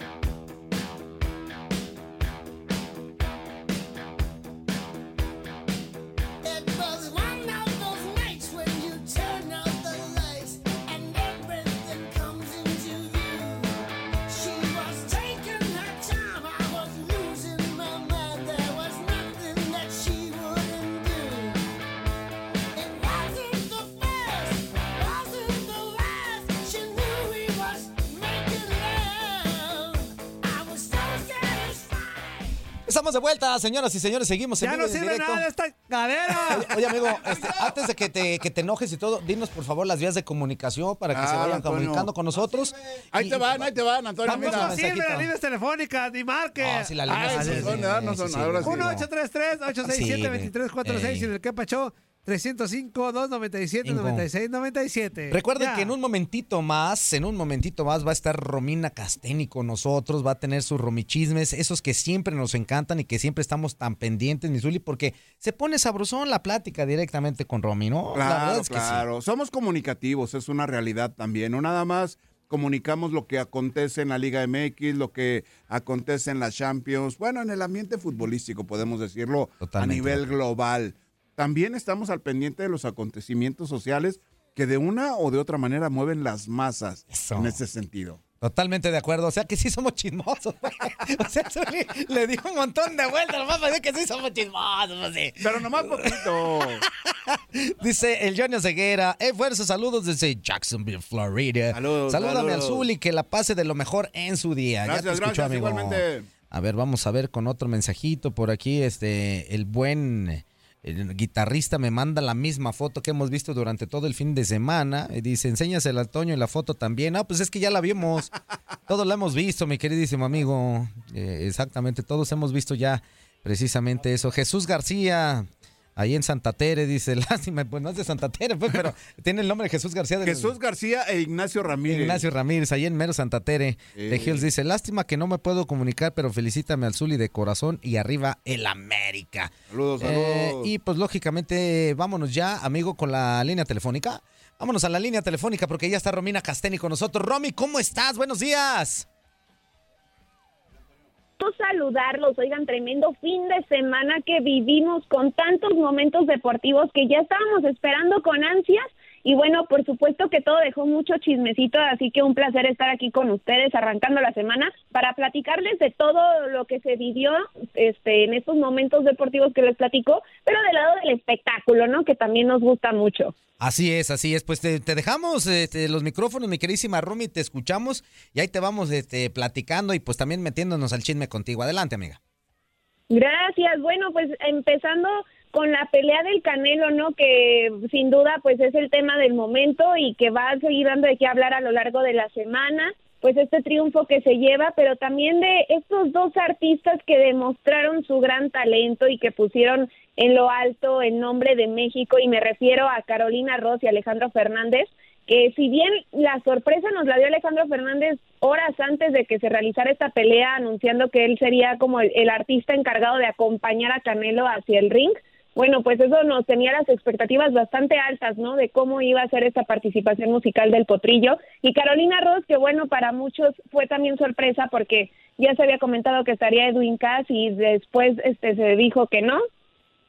Speaker 4: Estamos de vuelta, señoras y señores, seguimos en
Speaker 3: ¡Ya no
Speaker 4: y
Speaker 3: sirve
Speaker 4: directo.
Speaker 3: nada de esta cadera!
Speaker 4: Oye, oye, amigo, este, antes de que te, que te enojes y todo, dinos por favor las vías de comunicación para que se
Speaker 5: Claro,
Speaker 4: vayan
Speaker 5: Antonio.
Speaker 4: comunicando con nosotros.
Speaker 5: Ahí
Speaker 4: Y-
Speaker 5: te van, ahí te van, Antonio.
Speaker 3: Tampoco
Speaker 5: Mira.
Speaker 4: mensajito.
Speaker 3: sirve las líneas telefónicas, ni marque.
Speaker 4: No, sí, la línea
Speaker 5: Ay,
Speaker 4: sí,
Speaker 5: sí,
Speaker 4: sí.
Speaker 5: No
Speaker 4: sí,
Speaker 5: son,
Speaker 4: sí,
Speaker 5: ahora sí.
Speaker 3: 1-833-867-2346 en el Quepacho 305-297-9697.
Speaker 4: Recuerden
Speaker 3: Ya.
Speaker 4: que en un momentito más, en un momentito más va a estar Romina Casteni con nosotros, va a tener sus romichismes, esos que siempre nos encantan y que siempre estamos tan pendientes, Misuli, porque se pone sabrosón la plática directamente con Romy, ¿no? la verdad
Speaker 5: Claro,
Speaker 4: es que sí.
Speaker 5: claro. Somos comunicativos, es una realidad también. No nada más comunicamos lo que acontece en la Liga MX, lo que acontece en la Champions, bueno, en el ambiente futbolístico, podemos decirlo,
Speaker 4: Totalmente.
Speaker 5: a nivel global. También estamos al pendiente de los acontecimientos sociales que de una o de otra manera mueven las masas
Speaker 4: Eso.
Speaker 5: en ese sentido.
Speaker 4: Totalmente de acuerdo. O sea que sí somos chismosos. O sea, Zuli le dio un montón de vueltas nomás para decir que sí somos chismosos. pues sí.
Speaker 5: Pero nomás poquito.
Speaker 4: Dice el Johnny Ceguera. Eh, fuerza, saludos desde Jacksonville, Florida.
Speaker 5: Saludos,
Speaker 4: Salúdame al
Speaker 5: saludos.
Speaker 4: Zuli, que la pase de lo mejor en su día. ya te
Speaker 5: Gracias, gracias,
Speaker 4: amigo.
Speaker 5: igualmente.
Speaker 4: A ver, vamos a ver con otro mensajito por aquí. Este, el buen el guitarrista me manda la misma foto que hemos visto durante todo el fin de semana. Y dice, enséñasela al Toño y la foto también. Ah, pues es que ya la vimos. Todos la hemos visto, mi queridísimo amigo. Eh, exactamente, todos hemos visto ya precisamente eso. Jesús García, ahí en Santa Tere, dice, lástima, pues no es de Santa Tere, pues, pero tiene el nombre de Jesús García. de-
Speaker 5: Jesús García e Ignacio Ramírez.
Speaker 4: Ignacio Ramírez, ahí en Mero Santa Tere de. Hills dice, lástima que no me puedo comunicar, pero felicítame al Zuli de corazón y arriba el América.
Speaker 5: Saludos,
Speaker 4: Eh,
Speaker 5: saludos.
Speaker 4: y pues lógicamente vámonos ya, amigo, con la línea telefónica. Vámonos a la línea telefónica porque ya está Romina Casteni con nosotros. Romy, ¿cómo estás? Buenos días.
Speaker 9: Saludarlos. Oigan, tremendo fin de semana que vivimos con tantos momentos deportivos que ya estábamos esperando con ansias. Y bueno, por supuesto que todo dejó mucho chismecito, así que un placer estar aquí con ustedes arrancando la semana para platicarles de todo lo que se vivió este, en estos momentos deportivos que les platico, pero del lado del espectáculo, ¿no? Que también nos gusta mucho.
Speaker 4: Así es, así es. Pues te, te dejamos este, los micrófonos, mi queridísima Romy, te escuchamos y ahí te vamos este, platicando y pues también metiéndonos al chisme contigo. Adelante, amiga.
Speaker 9: Gracias. Bueno, pues empezando con la pelea del Canelo, ¿no? Que sin duda pues es el tema del momento y que va a seguir dando de qué hablar a lo largo de la semana. Pues este triunfo que se lleva, pero también de estos dos artistas que demostraron su gran talento y que pusieron en lo alto el nombre de México y me refiero a Carolina Ross y Alejandro Fernández, que si bien la sorpresa nos la dio Alejandro Fernández horas antes de que se realizara esta pelea, anunciando que él sería como el, el artista encargado de acompañar a Canelo hacia el ring, bueno, pues eso nos tenía las expectativas bastante altas, ¿no? De cómo iba a ser esta participación musical del Potrillo. Y Carolina Ross, que bueno, para muchos fue también sorpresa porque ya se había comentado que estaría Edwin Cass y después este se dijo que no.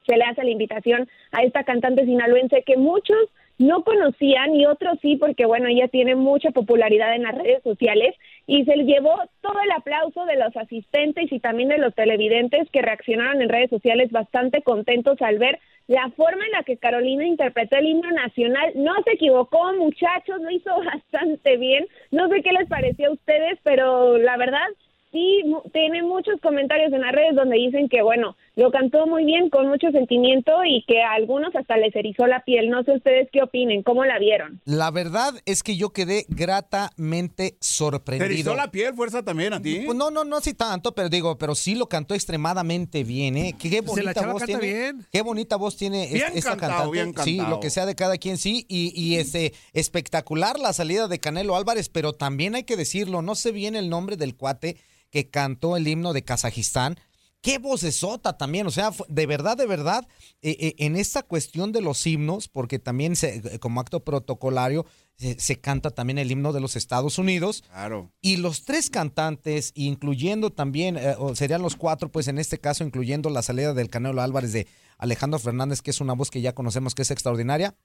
Speaker 9: Se le hace la invitación a esta cantante sinaloense que muchos no conocían y otros sí, porque bueno, ella tiene mucha popularidad en las redes sociales y se llevó todo el aplauso de los asistentes y también de los televidentes que reaccionaron en redes sociales bastante contentos al ver la forma en la que Carolina interpretó el himno nacional. No se equivocó, muchachos, lo hizo bastante bien. No sé qué les pareció a ustedes, pero la verdad sí tiene muchos comentarios en las redes donde dicen que bueno, lo cantó muy bien con mucho sentimiento y que a algunos hasta les erizó la piel. No sé ustedes qué opinen, cómo la vieron.
Speaker 4: La verdad es que yo quedé gratamente
Speaker 5: ¿Te
Speaker 4: sorprendido.
Speaker 5: erizó la piel, fuerza también a ti?
Speaker 4: Pues no, no, no así tanto, pero digo, pero sí lo cantó extremadamente bien, ¿eh? Qué, qué
Speaker 3: la
Speaker 4: bonita voz
Speaker 3: canta
Speaker 4: tiene.
Speaker 3: bien.
Speaker 4: Qué bonita voz tiene
Speaker 5: Bien
Speaker 4: esta
Speaker 5: cantado,
Speaker 4: cantante.
Speaker 5: bien
Speaker 4: Sí, lo que sea de cada quien sí. Y, y este, espectacular la salida de Canelo Álvarez, pero también hay que decirlo, no sé bien el nombre del cuate que cantó el himno de Kazajistán. Qué vocesota también, o sea, de verdad, de verdad, eh, eh, en esta cuestión de los himnos, porque también se- eh, como acto protocolario se, se canta también el himno de los Estados Unidos.
Speaker 5: Claro.
Speaker 4: Y los tres cantantes, incluyendo también, eh, o serían los cuatro, pues en este caso, incluyendo la salida del Canelo Álvarez de Alejandro Fernández, que es una voz que ya conocemos que es extraordinaria,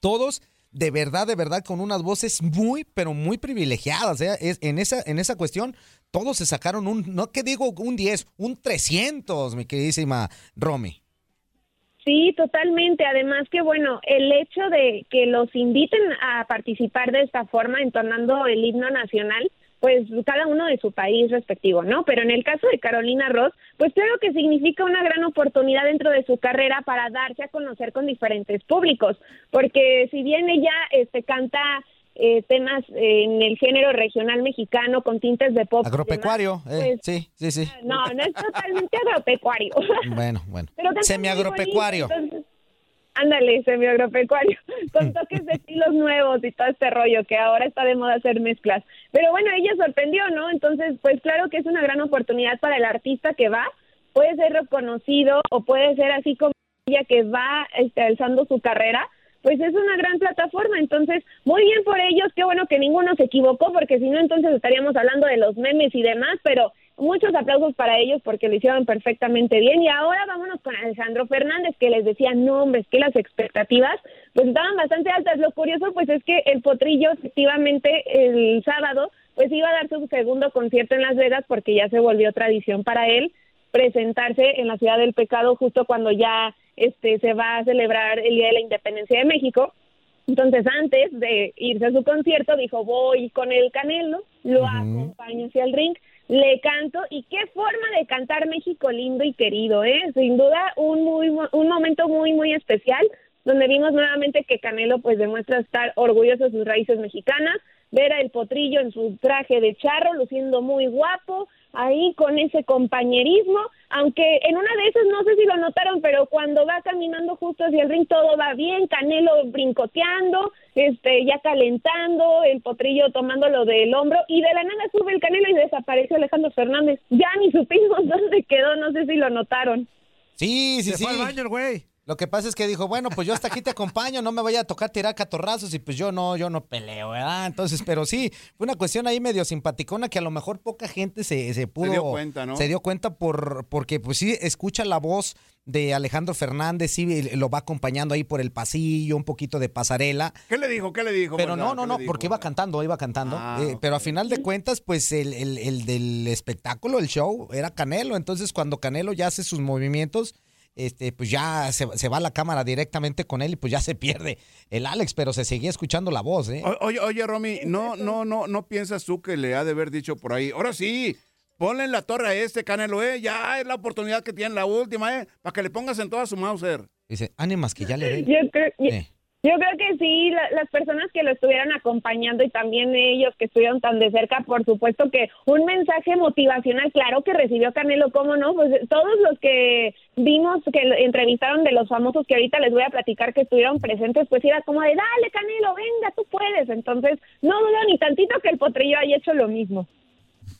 Speaker 4: todos de verdad, de verdad, con unas voces muy, pero muy privilegiadas. ¿eh? Es, en, esa, en esa cuestión, todos se sacaron un, no que digo un 10, un 300, mi queridísima Romy.
Speaker 9: Sí, totalmente. Además que bueno, el hecho de que los inviten a participar de esta forma, entonando el himno nacional, pues cada uno de su país respectivo, ¿no? Pero en el caso de Carolina Ross, pues creo que significa una gran oportunidad dentro de su carrera para darse a conocer con diferentes públicos, porque si bien ella este canta eh, temas en el género regional mexicano con tintes de pop,
Speaker 4: Agropecuario, eh,
Speaker 9: pues,
Speaker 4: sí, sí, sí.
Speaker 9: no, no es totalmente agropecuario.
Speaker 4: Bueno, bueno. Semiagropecuario.
Speaker 9: Ándale, semiagropecuario, con toques de estilos nuevos y todo este rollo que ahora está de moda hacer mezclas. Pero bueno, ella sorprendió, ¿no? Entonces, pues claro que es una gran oportunidad para el artista que va, puede ser reconocido o puede ser así como ella que va este, alzando su carrera, pues es una gran plataforma. Entonces, muy bien por ellos, qué bueno que ninguno se equivocó, porque si no, entonces estaríamos hablando de los memes y demás, pero muchos aplausos para ellos porque lo hicieron perfectamente bien. Y ahora vámonos con Alejandro Fernández, que les decía, no, hombre, es que las expectativas pues estaban bastante altas. Lo curioso, pues es que el Potrillo, efectivamente, el sábado, pues iba a dar su segundo concierto en Las Vegas porque ya se volvió tradición para él presentarse en la ciudad del pecado justo cuando ya este se va a celebrar el Día de la Independencia de México. Entonces, antes de irse a su concierto, dijo, voy con el Canelo, lo acompaño hacia el ring, le canto, y qué forma de cantar México lindo y querido, ¿eh? Sin duda, un, muy, un momento muy, muy especial, donde vimos nuevamente que Canelo pues demuestra estar orgulloso de sus raíces mexicanas, ver a el potrillo en su traje de charro, luciendo muy guapo, ahí con ese compañerismo, aunque en una de esas no sé si lo notaron, pero cuando va caminando justo hacia el ring todo va bien, Canelo brincoteando, este ya calentando, el potrillo tomándolo del hombro y de la nada sube el Canelo y desapareció Alejandro Fernández. Ya ni supimos dónde quedó, no sé si lo notaron.
Speaker 4: Sí, sí,
Speaker 3: Se
Speaker 4: sí.
Speaker 3: fue al baño el güey.
Speaker 4: Lo que pasa es que dijo, bueno, pues yo hasta aquí te acompaño, no me vaya a tocar tirar catorrazos y pues yo no, yo no peleo, ¿verdad? Entonces, pero sí, fue una cuestión ahí medio simpaticona que a lo mejor poca gente se, se pudo...
Speaker 5: dio cuenta, ¿no?
Speaker 4: Se dio cuenta por, porque pues sí, escucha la voz de Alejandro Fernández, sí, lo va acompañando ahí por el pasillo, un poquito de pasarela.
Speaker 5: ¿Qué le dijo? ¿Qué le dijo?
Speaker 4: Pero no, no,
Speaker 5: ¿Qué
Speaker 4: no, porque iba cantando, iba cantando.
Speaker 5: Ah,
Speaker 4: eh, Pero a final de cuentas, pues el, el- el del espectáculo, el show, era Canelo. Entonces, cuando Canelo ya hace sus movimientos, este, pues ya se, se va la cámara directamente con él y pues ya se pierde el Alex, pero se seguía escuchando la voz, ¿eh?
Speaker 5: O- Oye, oye, Romy, no, no, no, no piensas tú que le ha de haber dicho por ahí. Ahora sí, ponle en la torre a este Canelo, eh. Ya es la oportunidad que tiene la última, eh. Para que le pongas en toda su Mauser.
Speaker 4: Dice, ánimas que ya le den.
Speaker 9: Yo creo,
Speaker 4: Eh.
Speaker 9: Yo creo que sí, la- las personas que lo estuvieron acompañando y también ellos que estuvieron tan de cerca, por supuesto que un mensaje motivacional, claro que recibió Canelo, ¿cómo no? Pues todos los que vimos que entrevistaron de los famosos que ahorita les voy a platicar que estuvieron presentes, pues era como de, dale Canelo, venga, tú puedes. Entonces, no dudo ni tantito que el potrillo haya hecho lo mismo.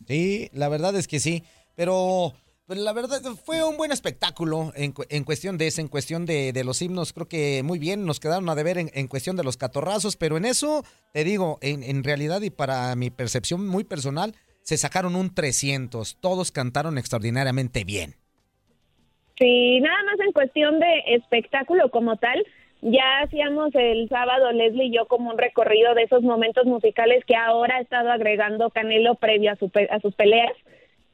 Speaker 4: Sí, la verdad es que sí, pero pues, la verdad fue un buen espectáculo en, en cuestión de eso, en cuestión de, de los himnos, creo que muy bien, nos quedaron a deber en, en cuestión de los catorrazos, pero en eso, te digo, en, en realidad y para mi percepción muy personal, se sacaron un 300, todos cantaron extraordinariamente bien.
Speaker 9: Sí, nada más en cuestión de espectáculo como tal, ya hacíamos el sábado Leslie y yo como un recorrido de esos momentos musicales que ahora ha estado agregando Canelo previo a, su a sus peleas.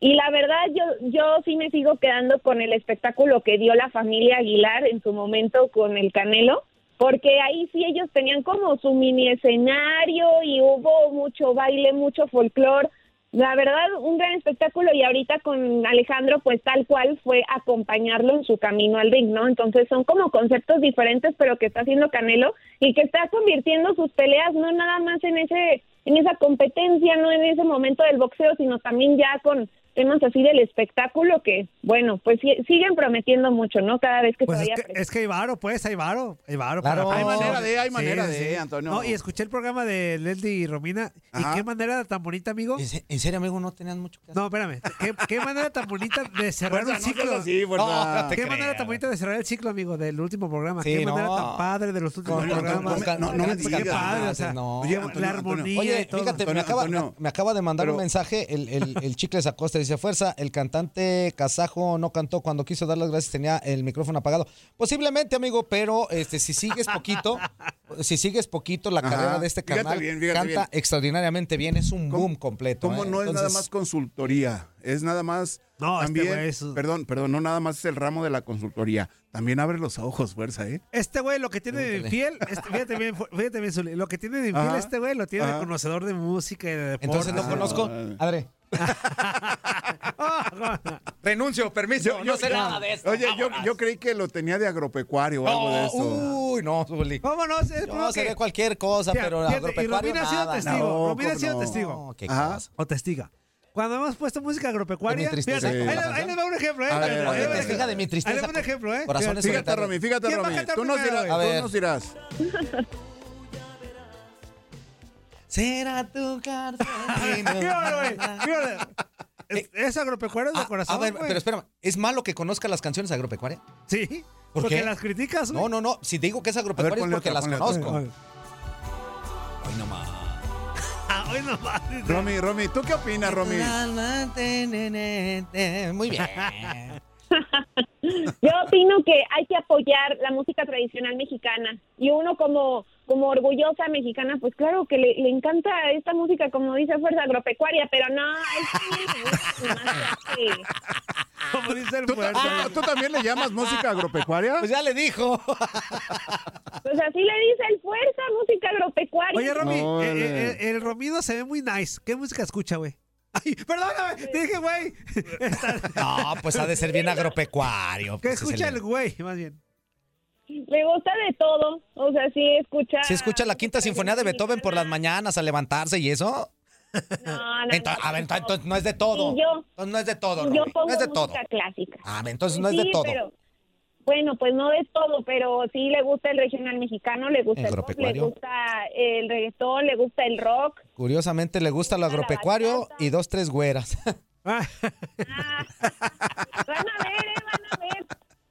Speaker 9: Y la verdad, yo, yo sí me sigo quedando con el espectáculo que dio la familia Aguilar en su momento con el Canelo, porque ahí sí ellos tenían como su mini escenario y hubo mucho baile, mucho folclore. La verdad, un gran espectáculo y ahorita con Alejandro, pues tal cual fue acompañarlo en su camino al ring, ¿no? Entonces son como conceptos diferentes, pero que está haciendo Canelo y que está convirtiendo sus peleas no nada más en ese en esa competencia, no en ese momento del boxeo, sino también ya con temas así del espectáculo que, bueno, pues sí- siguen prometiendo mucho, ¿no? Cada vez que
Speaker 3: Pues
Speaker 9: se
Speaker 3: es
Speaker 9: vaya
Speaker 3: que, es que hay varo, pues, hay varo. Hay varo.
Speaker 4: Claro.
Speaker 3: para-
Speaker 4: Hay manera
Speaker 5: de, hay manera de, Antonio.
Speaker 3: No, y escuché el programa de Leslie y Romina.
Speaker 5: Ajá.
Speaker 3: ¿Y qué manera tan bonita, amigo?
Speaker 4: ¿En serio, amigo? ¿No tenían mucho que hacer?
Speaker 3: No, espérame. ¿Qué, qué manera tan bonita de cerrar
Speaker 5: no
Speaker 3: ciclo?
Speaker 5: así.
Speaker 4: No, no
Speaker 3: ¿Qué
Speaker 4: creas.
Speaker 3: manera tan bonita de cerrar el ciclo, amigo, del último programa?
Speaker 4: Sí,
Speaker 3: ¿Qué manera
Speaker 4: no.
Speaker 3: tan padre de los últimos
Speaker 4: con-
Speaker 3: programas?
Speaker 5: no, no me digas.
Speaker 3: Qué padre, o sea,
Speaker 4: No.
Speaker 5: Oye,
Speaker 3: la armonía.
Speaker 4: Oye,
Speaker 3: y todo.
Speaker 4: fíjate, me acaba,
Speaker 5: Antonio.
Speaker 4: me acaba de mandar un mensaje el, el, el Chicles Acosta. Dice, fuerza, el cantante kazajo no cantó cuando quiso dar las gracias, tenía el micrófono apagado. Posiblemente, amigo, pero este, si sigues poquito, si sigues poquito la
Speaker 5: Ajá.
Speaker 4: carrera de este canal, canta
Speaker 5: bien.
Speaker 4: extraordinariamente bien, es un
Speaker 5: ¿Cómo-
Speaker 4: boom completo.
Speaker 5: ¿Cómo
Speaker 4: ¿eh?
Speaker 5: no es nada más consultoría? Es nada más.
Speaker 3: No, este
Speaker 5: también,
Speaker 3: güey es-
Speaker 5: Perdón, perdón, no nada más es el ramo de la consultoría. También abre los ojos, fuerza, ¿eh?
Speaker 3: Este güey lo que tiene de infiel, este- fíjate bien, fíjate bien, Zuli, lo que tiene de infiel
Speaker 5: Ajá.
Speaker 3: este güey lo tiene de conocedor de música y de deporte.
Speaker 4: Entonces no
Speaker 5: Ah,
Speaker 4: conozco. Adre. Renuncio, permiso. no sé nada de esto.
Speaker 5: Oye, yo, yo creí que lo tenía de agropecuario o algo de
Speaker 4: No,
Speaker 5: eso.
Speaker 4: uy, no, Zuli.
Speaker 3: Vámonos, es
Speaker 4: Yo
Speaker 3: que-
Speaker 4: cualquier cosa, pero
Speaker 3: fíjate, y
Speaker 4: agropecuario
Speaker 3: Romina ha sido testigo.
Speaker 5: No,
Speaker 3: Romina ha
Speaker 5: ¿cómo
Speaker 3: sido
Speaker 5: no?
Speaker 3: testigo.
Speaker 4: No, qué.
Speaker 3: O testiga. Cuando hemos puesto música agropecuaria, fíjate,
Speaker 4: ¿cómo
Speaker 3: ahí, le- les va un ejemplo, ¿eh?
Speaker 5: A ver, a ver,
Speaker 4: testiga de mi
Speaker 3: ejemplo.
Speaker 4: tristeza,
Speaker 3: Ahí les va un ejemplo, ¿eh?
Speaker 4: Corazones
Speaker 3: Fíjate.
Speaker 5: Fíjate, Romy, fíjate,
Speaker 3: ¿Quién va a
Speaker 5: Romy.
Speaker 3: cantar
Speaker 5: Tú nos dirás. Tú
Speaker 4: ver.
Speaker 5: nos dirás.
Speaker 4: Será tu cárcel.
Speaker 3: Fíjate, güey, fíjate. Es, es agropecuario de corazón,
Speaker 4: a ver, pero espérame, ¿es malo que conozca las canciones agropecuarias?
Speaker 3: Sí.
Speaker 4: ¿Por
Speaker 3: porque
Speaker 4: qué?
Speaker 3: las criticas.
Speaker 4: No, no, no. Si te digo que es agropecuaria es
Speaker 5: ponle
Speaker 4: porque
Speaker 5: otra,
Speaker 4: las
Speaker 5: otra.
Speaker 4: conozco.
Speaker 3: Ay,
Speaker 4: Ay, no más.
Speaker 3: Ah, hoy.
Speaker 5: Romy, Romy, ¿tú qué opinas, Romy?
Speaker 4: Muy bien.
Speaker 9: Yo opino que hay que apoyar la música tradicional mexicana y uno como como orgullosa mexicana, pues claro que le, le encanta esta música, como dice Fuerza Agropecuaria, pero no, es que
Speaker 3: Como dice el
Speaker 5: ¿Tú, tú- tú también le llamas música agropecuaria?
Speaker 4: Pues ya le dijo.
Speaker 9: Pues así le dice el Fuerza, música agropecuaria.
Speaker 3: Oye, Romy,
Speaker 5: No,
Speaker 3: eh, eh, eh, el Romido se ve muy nice. ¿Qué música escucha, güey? Ay, perdóname, te dije, güey.
Speaker 4: No, pues ha de ser bien agropecuario.
Speaker 3: ¿Qué
Speaker 4: pues, es
Speaker 3: escucha
Speaker 4: el-
Speaker 3: el güey, más bien?
Speaker 9: Le gusta de todo, o sea, sí escucha...
Speaker 4: ¿Sí escucha la quinta sinfonía de Beethoven por las mañanas al levantarse y eso?
Speaker 9: No, no,
Speaker 4: Ento-
Speaker 9: no.
Speaker 4: a ver, ento- entonces no es de todo.
Speaker 9: Yo-
Speaker 4: Entonces no es de todo,
Speaker 9: Yo pongo
Speaker 4: No es de
Speaker 9: música
Speaker 4: todo.
Speaker 9: clásica.
Speaker 4: Ah, entonces no es de todo.
Speaker 9: pero- bueno, pues no de todo, pero sí le gusta el regional mexicano, le gusta el pop, le
Speaker 4: Agropecuario.
Speaker 9: gusta el reggaetón, le gusta el rock.
Speaker 4: Curiosamente le gusta lo agropecuario y dos, tres güeras.
Speaker 3: Ah,
Speaker 9: Van a ver, eh, van a ver.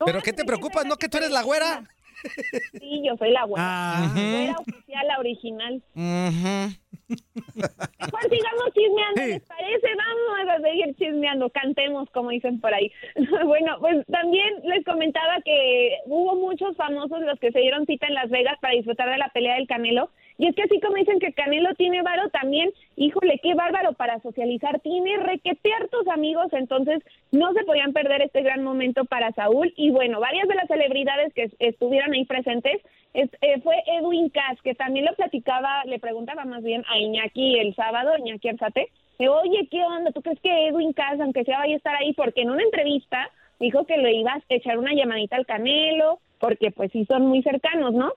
Speaker 4: ¿Pero qué te preocupas? ¿No que tú eres la güera?
Speaker 9: Sí, yo soy la güera.
Speaker 3: Ah.
Speaker 9: La güera oficial, la original. Mejor sigamos chismeando,
Speaker 3: Sí.
Speaker 9: ¿les parece? Vamos a seguir chismeando, cantemos, como dicen por ahí. bueno, pues también les comentaba que hubo muchos famosos los que se dieron cita en Las Vegas para disfrutar de la pelea del Canelo. Y es que así como dicen que Canelo tiene varo, también, híjole, qué bárbaro para socializar. Tiene requetear tus amigos, entonces no se podían perder este gran momento para Saúl. Y bueno, varias de las celebridades que estuvieron ahí presentes es- eh, fue Edwin Cass, que también lo platicaba, le preguntaba más bien a Iñaki el sábado, Iñaki Arzate, de, oye, ¿qué onda? ¿Tú crees que Edwin Cass, aunque sea, vaya a estar ahí? Porque en una entrevista dijo que le ibas a echar una llamadita al Canelo, porque pues sí son muy cercanos, ¿no?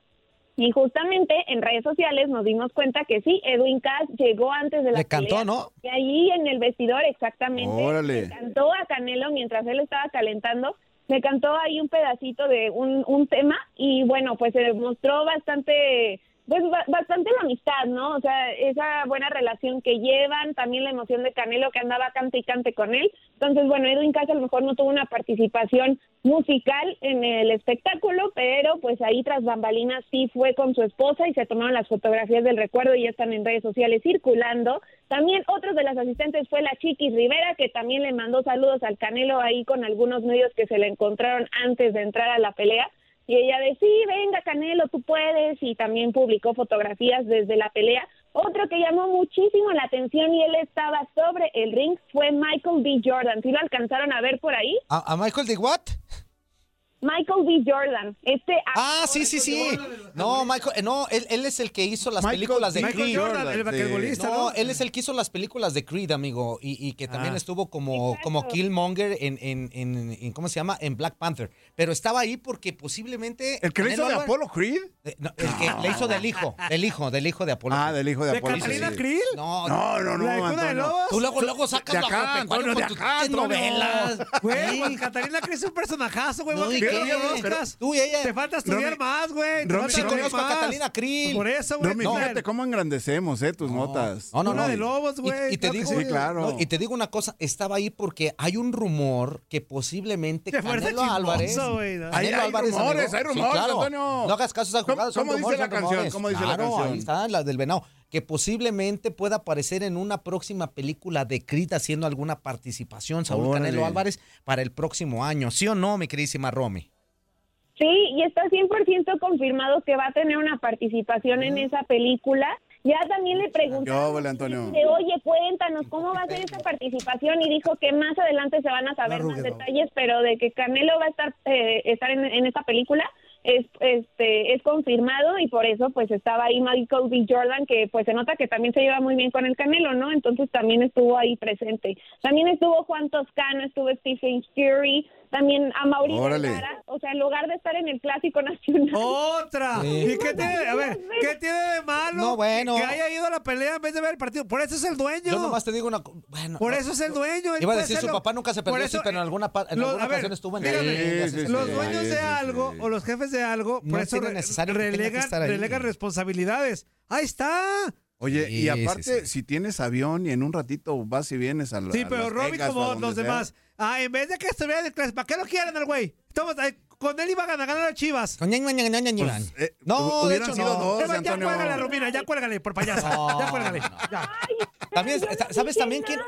Speaker 9: Y justamente en redes sociales nos dimos cuenta que sí, Edwin Cass llegó antes de la
Speaker 4: Le cantó,
Speaker 9: pelea.
Speaker 4: ¿no?
Speaker 9: Y ahí en el vestidor, exactamente.
Speaker 5: Órale.
Speaker 9: Le cantó a Canelo mientras él estaba calentando. Le cantó ahí un pedacito de un, un tema y bueno, pues se mostró bastante, pues ba- bastante la amistad, ¿no? O sea, esa buena relación que llevan, también la emoción de Canelo que andaba cante y cante con él. Entonces, bueno, Edwin Cass a lo mejor no tuvo una participación musical en el espectáculo, pero pues ahí tras bambalinas sí fue con su esposa y se tomaron las fotografías del recuerdo y ya están en redes sociales circulando. También otro de las asistentes fue la Chiquis Rivera, que también le mandó saludos al Canelo ahí con algunos medios que se le encontraron antes de entrar a la pelea. Y ella de, sí, venga, Canelo, tú puedes. Y también publicó fotografías desde la pelea. Otro que llamó muchísimo la atención y él estaba sobre el ring fue Michael B. Jordan. ¿Sí lo alcanzaron a ver por ahí?
Speaker 4: ¿A, a Michael de what?
Speaker 9: Michael B. Jordan. Este
Speaker 4: Ah, sí, sí, sí. No, Michael, no, él, él es el que hizo las
Speaker 5: Michael-
Speaker 4: películas de
Speaker 5: Michael
Speaker 4: Creed.
Speaker 5: Jordan, el Sí. basquetbolista,
Speaker 4: no,
Speaker 5: ¿no?
Speaker 4: él es el que hizo las películas de Creed, amigo, y, y que también
Speaker 5: Ah.
Speaker 4: estuvo como, como Killmonger en, en, en, en- ¿cómo se llama? En Black Panther. Pero estaba ahí porque posiblemente...
Speaker 5: ¿El que le hizo de
Speaker 4: Álvarez-
Speaker 5: Apolo Creed?
Speaker 4: Eh, no, el que le hizo del hijo, del hijo, del hijo de Apolo.
Speaker 5: Ah, del hijo de
Speaker 3: ¿De
Speaker 5: Apolo.
Speaker 3: Catalina
Speaker 5: sí.
Speaker 3: Krill?
Speaker 4: No,
Speaker 5: No, no, no,
Speaker 3: ¿La de de. Lobos?
Speaker 4: Tú luego, luego sacas
Speaker 5: De acá,
Speaker 4: agropecuario
Speaker 5: Antonio, de
Speaker 4: tus
Speaker 5: acá, Antonio.
Speaker 4: novelas.
Speaker 3: Güey,
Speaker 4: Sí.
Speaker 3: pues Catalina Krill es un personajazo, güey.
Speaker 4: No,
Speaker 3: ¿por
Speaker 4: ¿y
Speaker 3: qué buscas?
Speaker 4: tú y ella-
Speaker 3: Te falta estudiar
Speaker 5: Romy-
Speaker 3: más, güey. Te
Speaker 5: Romy,
Speaker 4: Sí conozco a. Catalina Krill.
Speaker 3: Por eso, güey.
Speaker 5: Romy,
Speaker 4: No.
Speaker 5: fíjate cómo engrandecemos, eh, tus notas.
Speaker 4: No, no,
Speaker 3: Una
Speaker 4: no.
Speaker 3: de lobos, güey,
Speaker 4: Y, te
Speaker 3: claro que
Speaker 4: digo,
Speaker 5: sí, claro.
Speaker 4: y te digo una cosa, estaba ahí porque hay un rumor que posiblemente Canelo
Speaker 3: chismoso, Güey.
Speaker 5: Hay- rumores, hay rumores,
Speaker 4: Sí, claro.
Speaker 5: Antonio.
Speaker 4: No hagas caso a esas
Speaker 5: ¿Cómo-
Speaker 4: jugadas, son
Speaker 5: cómo dice la canción? ¿Cómo dice la
Speaker 4: Claro,
Speaker 5: canción?
Speaker 4: ahí está, la del venado. Que posiblemente pueda aparecer en una próxima película de Creed haciendo alguna participación, Saúl
Speaker 5: Órale.
Speaker 4: Canelo Álvarez, para el próximo año. ¿Sí o no, mi queridísima Romy?
Speaker 9: Sí, y está 100% confirmado que va a tener una participación en esa película. Ya también le de, oye, cuéntanos cómo va a ser esa participación y dijo que más adelante se van a saber más detalles, pero de que Canelo va a estar eh, estar en, en esta película es este es confirmado y por eso pues estaba ahí Michael B. Jordan que pues se nota que también se lleva muy bien con el Canelo, ¿no? Entonces también estuvo ahí presente. También estuvo Juan Toscano, estuvo Stephen Curry, también a Mauri
Speaker 5: Órale.
Speaker 9: O sea, en lugar de estar en el clásico nacional.
Speaker 3: Otra.
Speaker 4: Sí.
Speaker 3: ¿Y qué tiene? A ver, ¿qué tiene de malo?
Speaker 4: No, bueno.
Speaker 3: Que haya ido a la pelea en vez de ver el partido. Por eso es el dueño.
Speaker 4: Yo nomás te digo una bueno,
Speaker 3: Por
Speaker 4: no,
Speaker 3: eso es el dueño. él
Speaker 4: Iba a decir, su papá nunca se perdió,
Speaker 3: eso,
Speaker 4: sí, pero en alguna, pa- en
Speaker 3: lo-
Speaker 4: alguna
Speaker 3: ver,
Speaker 4: ocasión estuvo en la
Speaker 5: Sí, sí,
Speaker 3: los
Speaker 5: sí,
Speaker 3: dueños
Speaker 5: sí,
Speaker 3: de algo
Speaker 5: sí.
Speaker 3: o los jefes de algo,
Speaker 4: No
Speaker 3: por eso re-
Speaker 4: necesario que tenga que
Speaker 3: relegan, relegan responsabilidades. Ahí está.
Speaker 5: Oye,
Speaker 4: Sí,
Speaker 5: y aparte,
Speaker 4: sí.
Speaker 5: si tienes avión y en un ratito vas y vienes a la
Speaker 3: Sí, pero Robin como los
Speaker 5: sea.
Speaker 3: demás. Ah, en vez de que estuviera el clase, ¿para qué lo quieren al güey? Estamos ahí, con él iban a ganar a Chivas.
Speaker 4: Ña, Ña, Ña, Ña, Ña, Ña.
Speaker 5: Pues, eh,
Speaker 4: no, de
Speaker 5: hubieran
Speaker 4: hecho
Speaker 5: sido
Speaker 4: no.
Speaker 5: dos,
Speaker 3: Eva, ya
Speaker 5: Antonio.
Speaker 3: cuélgale, Romina, ya cuélgale por payasa.
Speaker 4: No,
Speaker 3: ya cuélgale.
Speaker 4: no, no.
Speaker 3: Ya.
Speaker 4: También,
Speaker 9: no
Speaker 4: ¿sabes también quién?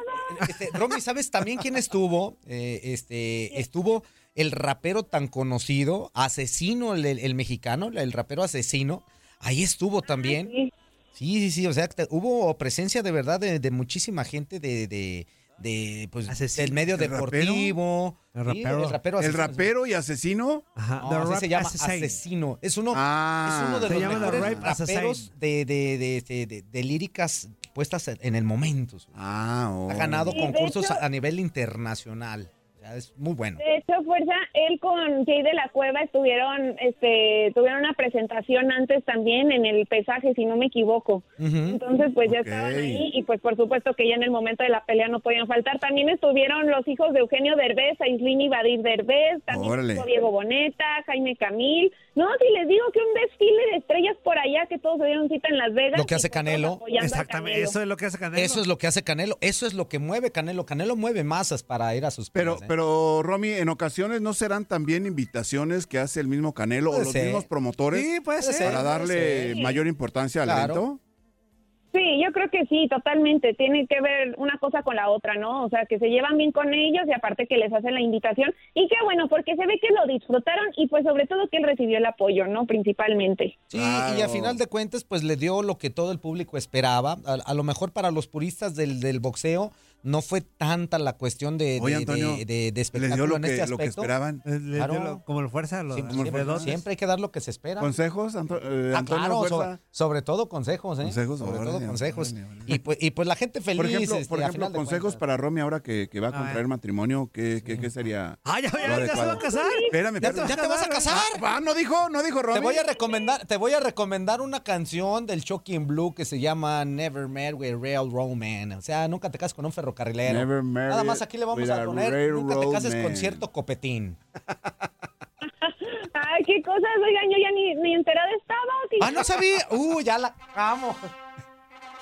Speaker 4: Este, Romy, ¿sabes también quién estuvo? Eh, este, estuvo el rapero tan conocido, asesino, el, el mexicano, el rapero asesino. Ahí estuvo también.
Speaker 9: Sí.
Speaker 4: Sí, sí. O sea, te- hubo presencia de verdad de, de muchísima gente de, de, de, pues,
Speaker 3: Asesino.
Speaker 4: del medio
Speaker 5: ¿El rapero?
Speaker 4: deportivo.
Speaker 3: El
Speaker 4: Sí,
Speaker 3: rapero.
Speaker 4: el rapero
Speaker 5: El
Speaker 4: asesino.
Speaker 5: rapero y asesino.
Speaker 3: Ajá.
Speaker 4: No, así
Speaker 3: Rap
Speaker 4: se llama
Speaker 3: Assassin.
Speaker 4: asesino. Es uno,
Speaker 5: Ah.
Speaker 4: es uno de los mejores raperos de, de, de, de, de- de líricas puestas en el momento.
Speaker 5: Ah,
Speaker 4: Ha ganado
Speaker 9: Sí,
Speaker 4: concursos
Speaker 9: hecho-
Speaker 4: a nivel internacional. Es muy bueno.
Speaker 9: De hecho, Fuerza, él con Jay de la Cueva estuvieron, este, tuvieron una presentación antes también en el pesaje, si no me equivoco. Entonces, pues ya estaban ahí y pues por supuesto que ya en el momento de la pelea no podían faltar. También estuvieron los hijos de Eugenio Derbez, Aislinn y Badir Derbez, también estuvo Diego Boneta, Jaime Camil. No, si les digo que un desfile de estrellas por allá, que todos se dieron cita en Las Vegas.
Speaker 4: Lo que hace Canelo.
Speaker 3: Exactamente,
Speaker 9: Canelo.
Speaker 3: eso es lo que hace Canelo.
Speaker 4: Eso es lo que hace Canelo. Eso es lo que mueve Canelo. Canelo mueve masas para ir a sus
Speaker 5: Pero,
Speaker 4: peleas, ¿eh?
Speaker 5: pero, Romy, en ocasiones no serán también invitaciones que hace el mismo Canelo
Speaker 4: Puede
Speaker 5: o los
Speaker 4: ser.
Speaker 5: mismos promotores
Speaker 3: Sí, puede
Speaker 4: Puede
Speaker 3: ser.
Speaker 5: para darle mayor importancia al
Speaker 4: Claro.
Speaker 5: evento.
Speaker 9: Sí, yo creo que sí, totalmente. Tiene que ver una cosa con la otra, ¿no? O sea, que se llevan bien con ellos y aparte que les hacen la invitación. Y qué bueno, porque se ve que lo disfrutaron y pues sobre todo que él recibió el apoyo, ¿no? Principalmente.
Speaker 4: Sí, y a final de cuentas, pues le dio lo que todo el público esperaba. A, a lo mejor para los puristas del, del boxeo no fue tanta la cuestión de,
Speaker 5: Oye,
Speaker 4: de-
Speaker 5: Antonio,
Speaker 4: de- de- de
Speaker 5: Les dio
Speaker 4: espectáculo
Speaker 5: lo
Speaker 4: en
Speaker 5: que,
Speaker 4: este
Speaker 5: lo que
Speaker 4: aspecto.
Speaker 5: esperaban.
Speaker 3: Eh, le
Speaker 4: Claro.
Speaker 3: dio lo- como el fuerza, los,
Speaker 4: Siempre, siempre- siempre hay que dar lo que se espera.
Speaker 5: ¿Consejos, Anto- eh,
Speaker 4: Ah,
Speaker 5: Antonio
Speaker 4: claro, sobre, sobre todo consejos, ¿eh?
Speaker 5: Consejos,
Speaker 4: sobre
Speaker 5: órale,
Speaker 4: todo consejos.
Speaker 5: órale, órale.
Speaker 4: Y pues, y pues la gente feliz.
Speaker 5: Por ejemplo,
Speaker 4: este,
Speaker 5: por ejemplo
Speaker 4: final
Speaker 5: consejos para Romy ahora que, que va a
Speaker 3: A
Speaker 5: contraer
Speaker 3: ver.
Speaker 5: matrimonio, ¿qué, qué, qué sería?
Speaker 3: Ah, ya,
Speaker 5: lo
Speaker 3: ya, ya se va a casar.
Speaker 5: Espérame,
Speaker 4: ¿Ya te, ya te vas a casar?
Speaker 5: Ah, no dijo, no dijo Romy.
Speaker 4: Te voy a recomendar, te voy a recomendar una canción del Shocking Blue que se llama Never Met with a Railroad Man. O sea, nunca te cases con un ferrocarrilero.
Speaker 5: Never married
Speaker 4: Nada más aquí le vamos a poner Nunca te cases con cierto copetín.
Speaker 9: Ay, qué cosas, oigan, yo ya ni, ni enterada estaba. ¿qué-
Speaker 4: Ah, no sabía. Uh, ya la amo.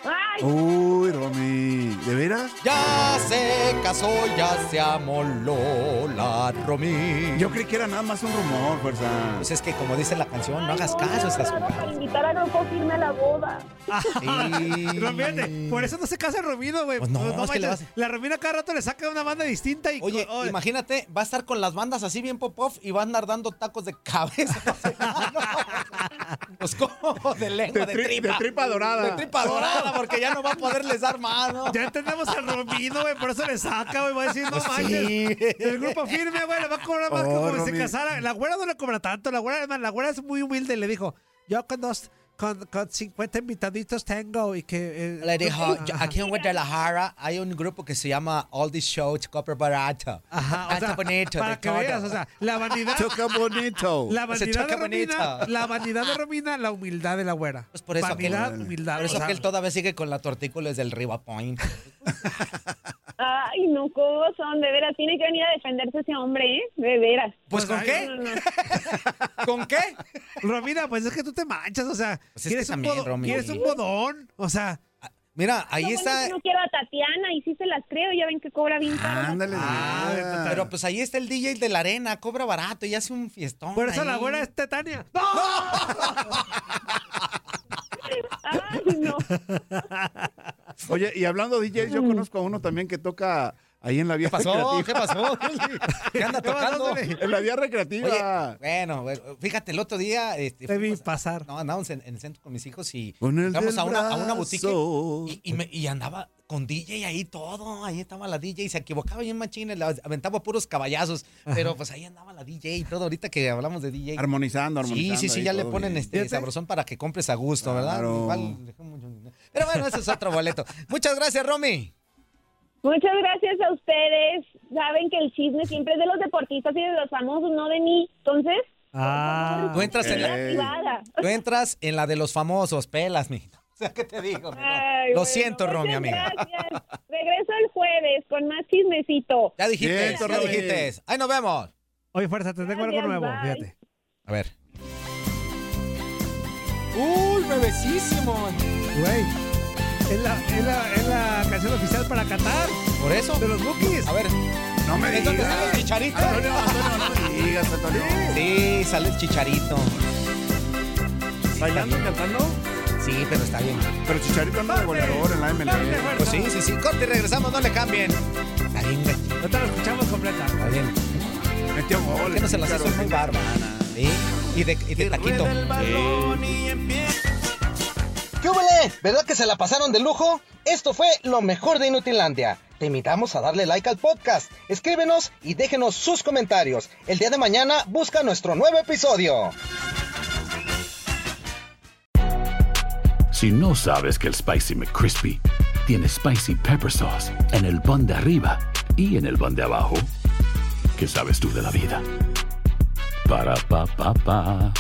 Speaker 9: Ah,
Speaker 5: Uy, Romy, ¿de veras?
Speaker 4: Ya se casó, ya se amoló la Romy.
Speaker 5: Yo creí que era nada más un rumor, fuerza.
Speaker 4: Pues es que como dice la canción, no hagas caso a estas
Speaker 9: Para
Speaker 4: jugadas.
Speaker 9: invitar a Grupo Firme a la boda.
Speaker 3: Pero fíjate, por eso no se casa Romino, güey.
Speaker 4: Pues no, es que le
Speaker 3: manches,
Speaker 4: vas-
Speaker 3: La Romina cada rato le saca una banda distinta y...
Speaker 4: Oye,
Speaker 3: oh,
Speaker 4: imagínate, va a estar con las bandas así bien pop-off y va a andar dando tacos de cabeza. pues como de lengua, de,
Speaker 5: De tri-
Speaker 4: tripa.
Speaker 5: de tripa dorada.
Speaker 4: De tripa dorada, porque ya no va a poderles dar mano.
Speaker 3: Ya entendemos al Romino, güey, por eso le saca, güey. Va a decir, no
Speaker 4: Pues
Speaker 3: manches.
Speaker 4: sí.
Speaker 3: El grupo firme, güey, le va a cobrar más
Speaker 5: Oh,
Speaker 3: como si se casara. La güera no le cobra tanto. La güera, además, la güera es muy humilde. Le dijo, yo con dos, con, con 50 invitaditos tengo y que... eh,
Speaker 4: Le dijo, yo- aquí en Guadalajara hay un grupo que se llama All This Show, Copper Barato.
Speaker 3: Ajá, o sea,
Speaker 4: bonito.
Speaker 3: para que
Speaker 4: todo.
Speaker 3: veas, o sea, la vanidad...
Speaker 5: Choca bonito.
Speaker 3: La
Speaker 4: Se
Speaker 3: vanidad de
Speaker 4: choca
Speaker 3: Romina,
Speaker 4: bonito.
Speaker 3: la vanidad de Romina, la humildad de la güera.
Speaker 4: Pues por eso
Speaker 3: vanidad,
Speaker 4: aquel-
Speaker 3: humildad.
Speaker 4: Por eso
Speaker 3: o sea,
Speaker 4: que él todavía sigue con la tortícolis del Riva Point.
Speaker 9: Ay, no, ¿cómo son? De veras, tiene que venir a defenderse ese hombre, ¿eh? De veras.
Speaker 4: Pues, ¿con qué?
Speaker 9: No, no.
Speaker 4: ¿Con qué?
Speaker 3: Romina, pues es que tú te manchas, o sea,
Speaker 4: Pues es que
Speaker 3: quieres, un
Speaker 4: también,
Speaker 3: quieres un bodón, o sea,
Speaker 4: Mira, ahí
Speaker 9: bueno
Speaker 4: está.
Speaker 9: no quiero a Tatiana y sí se las creo, ya ven que cobra bien caro.
Speaker 5: Ándale.
Speaker 3: Ah.
Speaker 4: Pero pues ahí está el DJ de la arena, cobra barato y hace un fiestón.
Speaker 3: por eso la güera es Tetania.
Speaker 9: Ay, no.
Speaker 5: Oye, y hablando de DJs, yo conozco a uno también que toca ahí en la vía
Speaker 4: ¿Qué pasó? ¿Qué pasó? ¿Qué anda
Speaker 3: ¿Qué pasó,
Speaker 4: tocando?
Speaker 5: En la vía
Speaker 4: Oye,
Speaker 5: recreativa.
Speaker 4: bueno, bueno, fíjate, el otro día este,
Speaker 3: Te vi
Speaker 4: fuimos-
Speaker 3: pasar.
Speaker 4: No, andábamos en, en el centro con mis hijos y entramos a una, a una boutique y, y me- y andaba con DJ ahí todo, ahí estaba la DJ y se equivocaba bien machín, le aventaba puros caballazos, pero pues ahí andaba la DJ y todo, ahorita que hablamos de DJ.
Speaker 5: Armonizando,
Speaker 4: Sí,
Speaker 5: armonizando.
Speaker 4: sí, sí,
Speaker 5: ahí
Speaker 4: ya le ponen
Speaker 5: bien.
Speaker 4: este sabrosón para que compres a gusto, ¿verdad?
Speaker 5: Claro.
Speaker 4: Igual, Pero bueno, ese es otro boleto. Muchas gracias, Romy.
Speaker 9: Muchas gracias a ustedes. Saben que el chisme siempre es de los deportistas y de los famosos, no de mí. Entonces,
Speaker 3: Ah,
Speaker 4: Tú entras en la, tú entras en la de los famosos, pelas, mi. O sea, ¿qué te digo?
Speaker 9: Ay,
Speaker 4: Lo
Speaker 9: bueno,
Speaker 4: siento, Romy, amiga.
Speaker 9: Gracias. Regreso el jueves con más chismecito.
Speaker 4: Ya dijiste,
Speaker 5: Cierto,
Speaker 4: ya
Speaker 5: Romy.
Speaker 4: dijiste. Ahí nos vemos.
Speaker 3: Oye, fuerza, te tengo algo nuevo,
Speaker 9: bye.
Speaker 3: fíjate.
Speaker 4: A ver. Uy, bebecísimo.
Speaker 3: Güey, es la, es, la, es la canción oficial para Qatar
Speaker 4: Por eso.
Speaker 3: de los Bookies.
Speaker 4: A ver,
Speaker 5: No me
Speaker 4: ¿es donde
Speaker 5: digas.
Speaker 4: sale el chicharito?
Speaker 5: Antonio, Antonio, no me digas, Antonio.
Speaker 4: Sí, sale el chicharito.
Speaker 5: ¿Bailando y cantando?
Speaker 4: Sí, pero está bien.
Speaker 5: Pero Chicharito anda de goleador en la
Speaker 3: fuerza.
Speaker 4: Pues sí, sí, sí. Corte y regresamos, no le cambien. Está bien, güey.
Speaker 3: No te la escuchamos completa.
Speaker 4: Está bien.
Speaker 5: Metió gol.
Speaker 4: ¿Por qué no se las hizo muy bárbara? ¿Sí? Y de, y de taquito.
Speaker 10: ¿Qué huele? ¿Verdad que se la pasaron de lujo? Esto fue lo mejor de Inutilandia. Te invitamos a darle like al podcast, escríbenos y déjenos sus comentarios. El día de mañana busca nuestro nuevo episodio.
Speaker 11: Si no sabes que el Spicy McCrispy tiene Spicy Pepper Sauce en el pan de arriba y en el pan de abajo, ¿qué sabes tú de la vida? Para, pa, pa, pa.